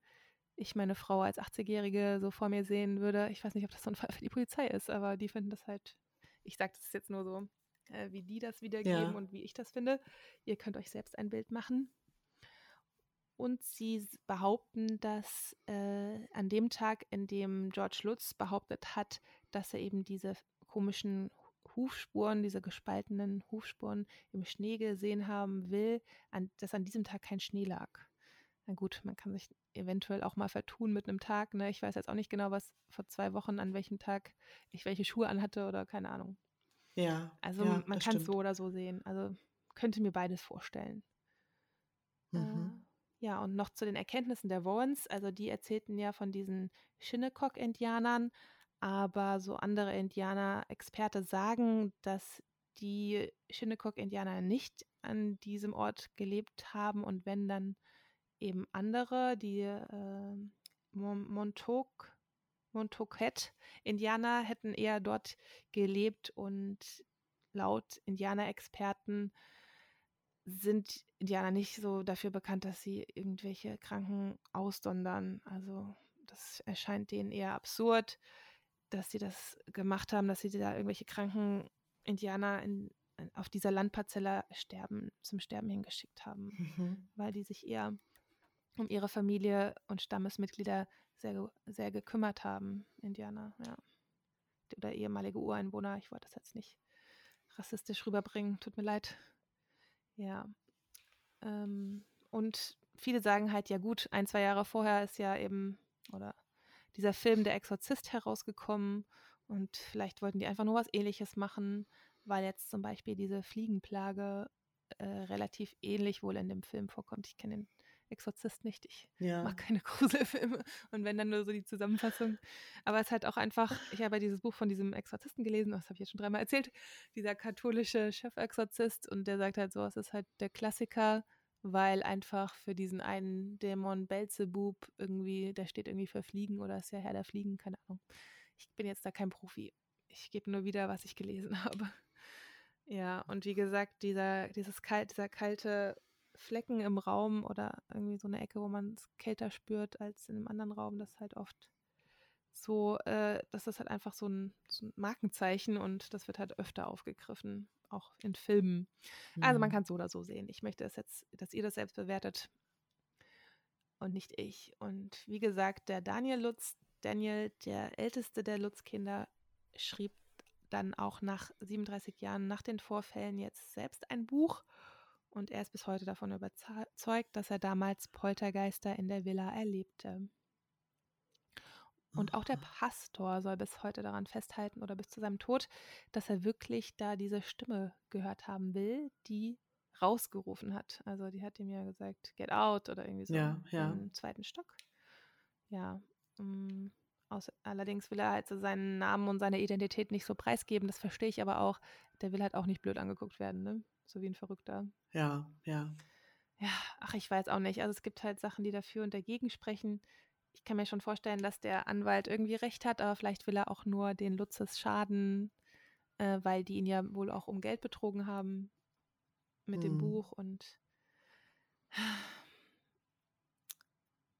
ich meine Frau als 80-Jährige so vor mir sehen würde. Ich weiß nicht, ob das so ein Fall für die Polizei ist, aber die finden das halt, ich sage das jetzt nur so, äh, wie die das wiedergeben ja. und wie ich das finde. Ihr könnt euch selbst ein Bild machen. Und sie behaupten, dass äh, an dem Tag, in dem George Lutz behauptet hat, dass er eben diese komischen Hufspuren, diese gespaltenen Hufspuren im Schnee gesehen haben will, an, dass an diesem Tag kein Schnee lag. Na gut, man kann sich eventuell auch mal vertun mit einem Tag. Ne? Ich weiß jetzt auch nicht genau, was vor zwei Wochen, an welchem Tag ich welche Schuhe anhatte oder keine Ahnung. Ja. Also ja, man kann es so oder so sehen. Also könnte mir beides vorstellen. Mhm. Äh, ja, und noch zu den Erkenntnissen der Warrens. Also die erzählten ja von diesen Shinnecock-Indianern, aber so andere Indianer-Experte sagen, dass die Shinnecock-Indianer nicht an diesem Ort gelebt haben und wenn dann eben andere, die äh, Montauk Montoquet-Indianer hätten eher dort gelebt und laut Indianerexperten sind Indianer nicht so dafür bekannt, dass sie irgendwelche Kranken aussondern. Also das erscheint denen eher absurd, dass sie das gemacht haben, dass sie da irgendwelche kranken Indianer in, auf dieser Landparzelle sterben, zum Sterben hingeschickt haben, mhm. weil die sich eher um ihre Familie und Stammesmitglieder sehr, sehr gekümmert haben, Indianer, ja. Oder ehemalige Ureinwohner. Ich wollte das jetzt nicht rassistisch rüberbringen, tut mir leid. Ja. Ähm, und viele sagen halt, ja gut, ein, zwei Jahre vorher ist ja eben, oder dieser Film Der Exorzist herausgekommen und vielleicht wollten die einfach nur was ähnliches machen, weil jetzt zum Beispiel diese Fliegenplage äh, relativ ähnlich wohl in dem Film vorkommt. Ich kenne den Exorzist nicht. Ich ja. mag keine Gruselfilme. Und wenn dann nur so die Zusammenfassung. Aber es ist halt auch einfach, ich habe ja dieses Buch von diesem Exorzisten gelesen, das habe ich jetzt schon dreimal erzählt, dieser katholische Chefexorzist und der sagt halt so, es ist halt der Klassiker, weil einfach für diesen einen Dämon Belzebub irgendwie, der steht irgendwie für Fliegen oder ist ja Herr der Fliegen, keine Ahnung. Ich bin jetzt da kein Profi. Ich gebe nur wieder, was ich gelesen habe. Ja, und wie gesagt, dieser, dieses kalt, dieser kalte Flecken im Raum oder irgendwie so eine Ecke, wo man es kälter spürt als in einem anderen Raum, das ist halt oft so, äh, das ist halt einfach so ein, so ein, Markenzeichen und das wird halt öfter aufgegriffen, auch in Filmen. Mhm. Also man mhm. kann es so oder so sehen. Ich möchte es jetzt, dass ihr das selbst bewertet und nicht ich. Und wie gesagt, der Daniel Lutz, Daniel, der älteste der Lutz-Kinder, schrieb dann auch nach 37 Jahren nach den Vorfällen jetzt selbst ein Buch und er ist bis heute davon überzeugt, dass er damals Poltergeister in der Villa erlebte. Und auch der Pastor soll bis heute daran festhalten oder bis zu seinem Tod, dass er wirklich da diese Stimme gehört haben will, die rausgerufen hat. Also die hat ihm ja gesagt, get out oder irgendwie so ja, ja. im zweiten Stock. Ja. Um, mm, aus, allerdings will er halt so seinen Namen und seine Identität nicht so preisgeben. Das verstehe ich aber auch. Der will halt auch nicht blöd angeguckt werden, ne? So wie ein Verrückter. Ja, ja. Ja, ach, ich weiß auch nicht. Also es gibt halt Sachen, die dafür und dagegen sprechen. Ich kann mir schon vorstellen, dass der Anwalt irgendwie recht hat, aber vielleicht will er auch nur den Lutzes schaden, äh, weil die ihn ja wohl auch um Geld betrogen haben mit hm. dem Buch und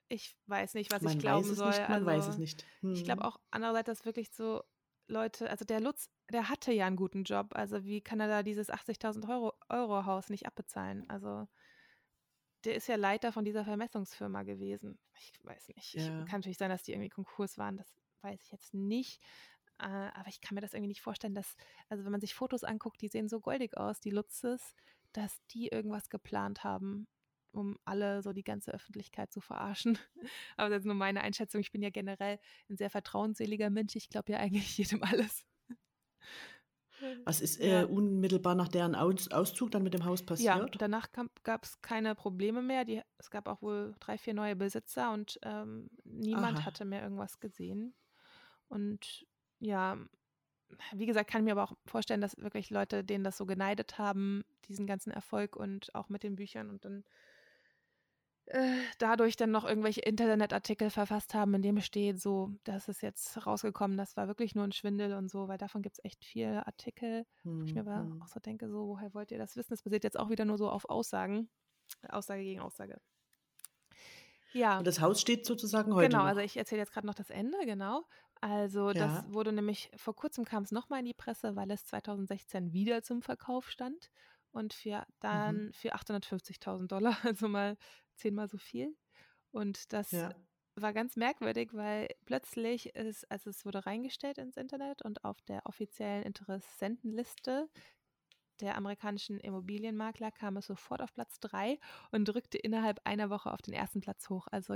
ich weiß nicht, was man ich glauben soll. Nicht, man also, weiß es nicht. Hm. Ich glaube auch andererseits, dass wirklich so Leute, also der Lutz, der hatte ja einen guten Job. Also wie kann er da dieses 80.000 Euro, Euro Haus nicht abbezahlen? Also der ist ja Leiter von dieser Vermessungsfirma gewesen. Ich weiß nicht. Ja. Ich, kann natürlich sein, dass die irgendwie Konkurs waren. Das weiß ich jetzt nicht. Äh, aber ich kann mir das irgendwie nicht vorstellen, dass, also wenn man sich Fotos anguckt, die sehen so goldig aus, die Lutzes, dass die irgendwas geplant haben, um alle so die ganze Öffentlichkeit zu verarschen. Aber das ist nur meine Einschätzung. Ich bin ja generell ein sehr vertrauensseliger Mensch. Ich glaube ja eigentlich jedem alles. Was ist äh, ja. unmittelbar nach deren Aus Auszug dann mit dem Haus passiert? Ja, danach gab es keine Probleme mehr. Die, es gab auch wohl drei, vier neue Besitzer und ähm, niemand Aha. hatte mehr irgendwas gesehen. Und ja, wie gesagt, kann ich mir aber auch vorstellen, dass wirklich Leute, denen das so geneidet haben, diesen ganzen Erfolg und auch mit den Büchern und dann äh, dadurch dann noch irgendwelche Internetartikel verfasst haben, in dem steht, so, das ist jetzt rausgekommen, das war wirklich nur ein Schwindel und so, weil davon gibt es echt viele Artikel, hm, wo ich mir aber hm. auch so denke, so, woher wollt ihr das wissen? Das basiert jetzt auch wieder nur so auf Aussagen, Aussage gegen Aussage. Ja. Und das Haus steht sozusagen heute. Genau, noch. also ich erzähle jetzt gerade noch das Ende, genau. Also ja. das wurde nämlich, vor kurzem kam es nochmal in die Presse, weil es 2016 wieder zum Verkauf stand und für dann mhm. für 850.000 Dollar, also mal zehnmal so viel. Und das ja. war ganz merkwürdig, weil plötzlich ist, also es wurde reingestellt ins Internet und auf der offiziellen Interessentenliste der amerikanischen Immobilienmakler kam es sofort auf Platz drei und drückte innerhalb einer Woche auf den ersten Platz hoch. Also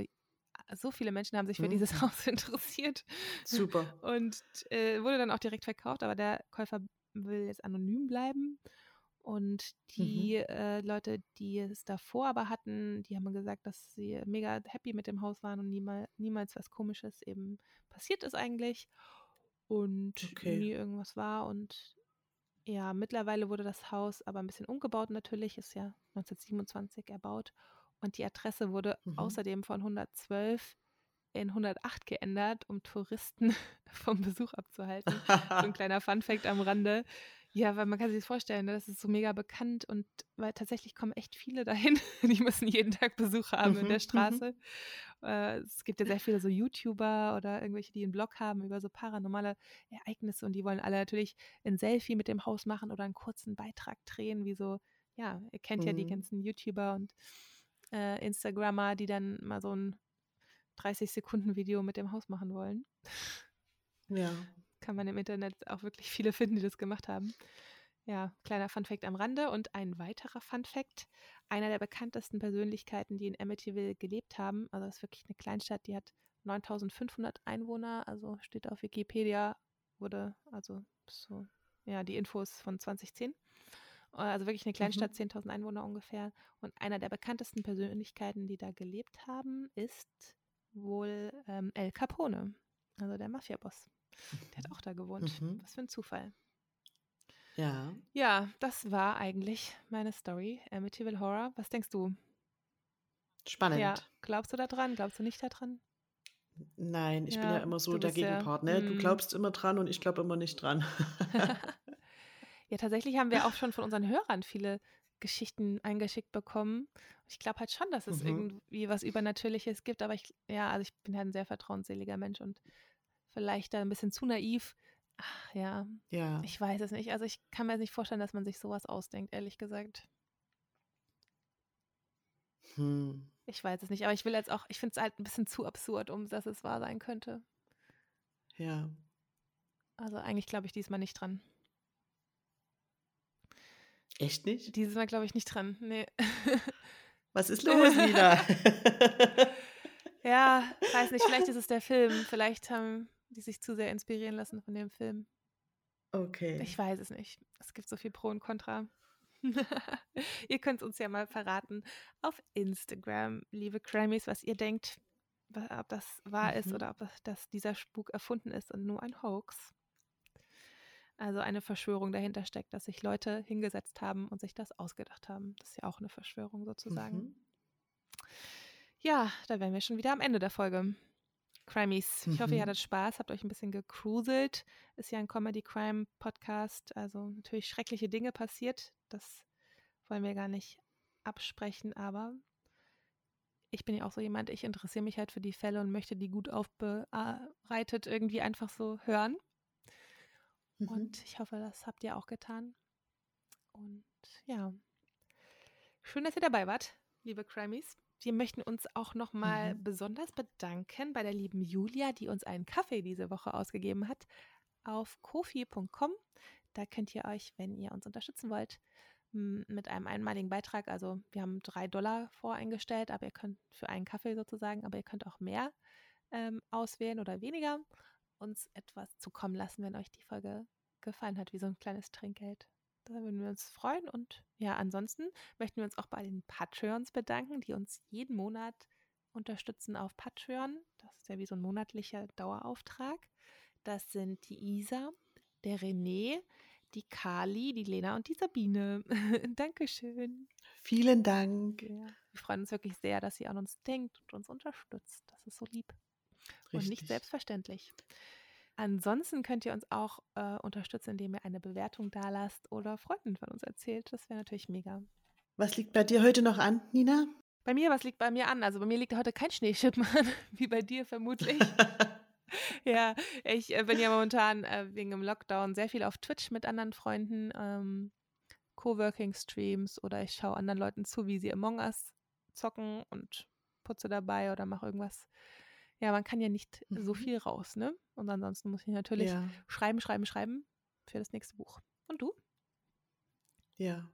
so viele Menschen haben sich für mhm. dieses Haus interessiert. Super. Und äh, wurde dann auch direkt verkauft, aber der Käufer will jetzt anonym bleiben. Und die mhm. äh, Leute, die es davor aber hatten, die haben gesagt, dass sie mega happy mit dem Haus waren und niemal, niemals was Komisches eben passiert ist eigentlich. Und okay. nie irgendwas war. Und ja, mittlerweile wurde das Haus aber ein bisschen umgebaut natürlich, ist ja 1927 erbaut. Und die Adresse wurde mhm. außerdem von 112 in 108 geändert, um Touristen vom Besuch abzuhalten. so ein kleiner Funfact am Rande. Ja, weil man kann sich das vorstellen, ne, das ist so mega bekannt und weil tatsächlich kommen echt viele dahin. Die müssen jeden Tag Besuch haben in der mhm, mhm. Straße. Äh, es gibt ja sehr viele so YouTuber oder irgendwelche, die einen Blog haben über so paranormale Ereignisse und die wollen alle natürlich ein Selfie mit dem Haus machen oder einen kurzen Beitrag drehen, wie so, ja, ihr kennt ja die mhm. ganzen YouTuber und äh, Instagrammer, die dann mal so ein 30-Sekunden-Video mit dem Haus machen wollen. Ja kann man im Internet auch wirklich viele finden, die das gemacht haben. Ja, kleiner Funfact am Rande und ein weiterer Funfact. Einer der bekanntesten Persönlichkeiten, die in Amityville gelebt haben, also das ist wirklich eine Kleinstadt, die hat 9500 Einwohner, also steht auf Wikipedia, wurde also so, ja, die Infos von 2010. Also wirklich eine Kleinstadt, mhm. 10.000 Einwohner ungefähr. Und einer der bekanntesten Persönlichkeiten, die da gelebt haben, ist wohl ähm, El Capone, also der Mafiaboss. Der hat auch da gewohnt. Mhm. Was für ein Zufall. Ja. Ja, das war eigentlich meine Story. Amityville Horror. Was denkst du? Spannend. Ja, glaubst du da dran? Glaubst du nicht daran? Nein, ich ja, bin ja immer so der Gegenpart. Ja, ne? Du mm. glaubst immer dran und ich glaube immer nicht dran. ja, tatsächlich haben wir auch schon von unseren Hörern viele Geschichten eingeschickt bekommen. Ich glaube halt schon, dass es mhm. irgendwie was Übernatürliches gibt, aber ich, ja, also ich bin halt ein sehr vertrauensseliger Mensch und vielleicht da ein bisschen zu naiv. Ach, ja. Ja. Ich weiß es nicht. Also ich kann mir nicht vorstellen, dass man sich sowas ausdenkt, ehrlich gesagt. Hm. Ich weiß es nicht, aber ich will jetzt auch, ich finde es halt ein bisschen zu absurd, um dass es wahr sein könnte. Ja. Also eigentlich glaube ich diesmal nicht dran. Echt nicht? Dieses Mal glaube ich nicht dran. Nee. Was ist los, Nina? ja, weiß nicht, vielleicht ist es der Film. Vielleicht haben die sich zu sehr inspirieren lassen von dem Film. Okay. Ich weiß es nicht. Es gibt so viel Pro und Contra. ihr könnt uns ja mal verraten auf Instagram, liebe Crammys, was ihr denkt, ob das wahr mhm. ist oder ob das, dieser Spuk erfunden ist und nur ein Hoax. Also eine Verschwörung dahinter steckt, dass sich Leute hingesetzt haben und sich das ausgedacht haben. Das ist ja auch eine Verschwörung sozusagen. Mhm. Ja, da wären wir schon wieder am Ende der Folge. Crimies. Ich hoffe, ihr mhm. hattet Spaß, habt euch ein bisschen gecruiselt. Ist ja ein Comedy-Crime-Podcast, also natürlich schreckliche Dinge passiert. Das wollen wir gar nicht absprechen, aber ich bin ja auch so jemand, ich interessiere mich halt für die Fälle und möchte die gut aufbereitet irgendwie einfach so hören. Mhm. Und ich hoffe, das habt ihr auch getan. Und ja, schön, dass ihr dabei wart, liebe Crimies. Wir möchten uns auch nochmal mhm. besonders bedanken bei der lieben Julia, die uns einen Kaffee diese Woche ausgegeben hat. auf kofi.com. Da könnt ihr euch, wenn ihr uns unterstützen wollt, mit einem einmaligen Beitrag, also wir haben drei Dollar voreingestellt, aber ihr könnt für einen Kaffee sozusagen, aber ihr könnt auch mehr ähm, auswählen oder weniger, uns etwas zukommen lassen, wenn euch die Folge gefallen hat, wie so ein kleines Trinkgeld. Da würden wir uns freuen. Und ja, ansonsten möchten wir uns auch bei den Patreons bedanken, die uns jeden Monat unterstützen auf Patreon. Das ist ja wie so ein monatlicher Dauerauftrag. Das sind die Isa, der René, die Kali, die Lena und die Sabine. Dankeschön. Vielen Dank. Ja, wir freuen uns wirklich sehr, dass ihr an uns denkt und uns unterstützt. Das ist so lieb. Richtig. Und nicht selbstverständlich. Ansonsten könnt ihr uns auch äh, unterstützen, indem ihr eine Bewertung da lasst oder Freunden von uns erzählt. Das wäre natürlich mega. Was liegt bei dir heute noch an, Nina? Bei mir, was liegt bei mir an? Also bei mir liegt heute kein Schneeschippen an, wie bei dir vermutlich. ja, ich äh, bin ja momentan äh, wegen dem Lockdown sehr viel auf Twitch mit anderen Freunden, ähm, Coworking-Streams oder ich schaue anderen Leuten zu, wie sie Among Us zocken und putze dabei oder mache irgendwas ja, man kann ja nicht mhm. so viel raus, ne? Und ansonsten muss ich natürlich ja. schreiben, schreiben, schreiben für das nächste Buch. Und du? Ja.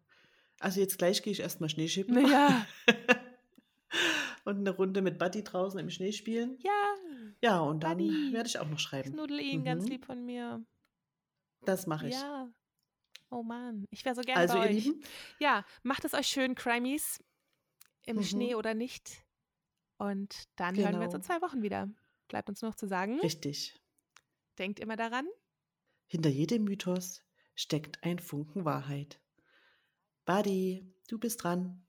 Also jetzt gleich gehe ich erstmal Schneeschippen. Ja. und eine Runde mit Buddy draußen im Schnee spielen. Ja. Ja, und dann Buddy. werde ich auch noch schreiben. Knuddel ihn mhm. ganz lieb von mir. Das mache ich. Ja. Oh Mann, ich wäre so gerne also, bei euch. Lieben? Ja, macht es euch schön, Crimies. Im mhm. Schnee oder nicht. Und dann genau. hören wir uns in genau. zwei Wochen wieder. Bleibt uns noch zu sagen. Richtig. Denkt immer daran. Hinter jedem Mythos steckt ein Funken Wahrheit. Buddy, du bist dran.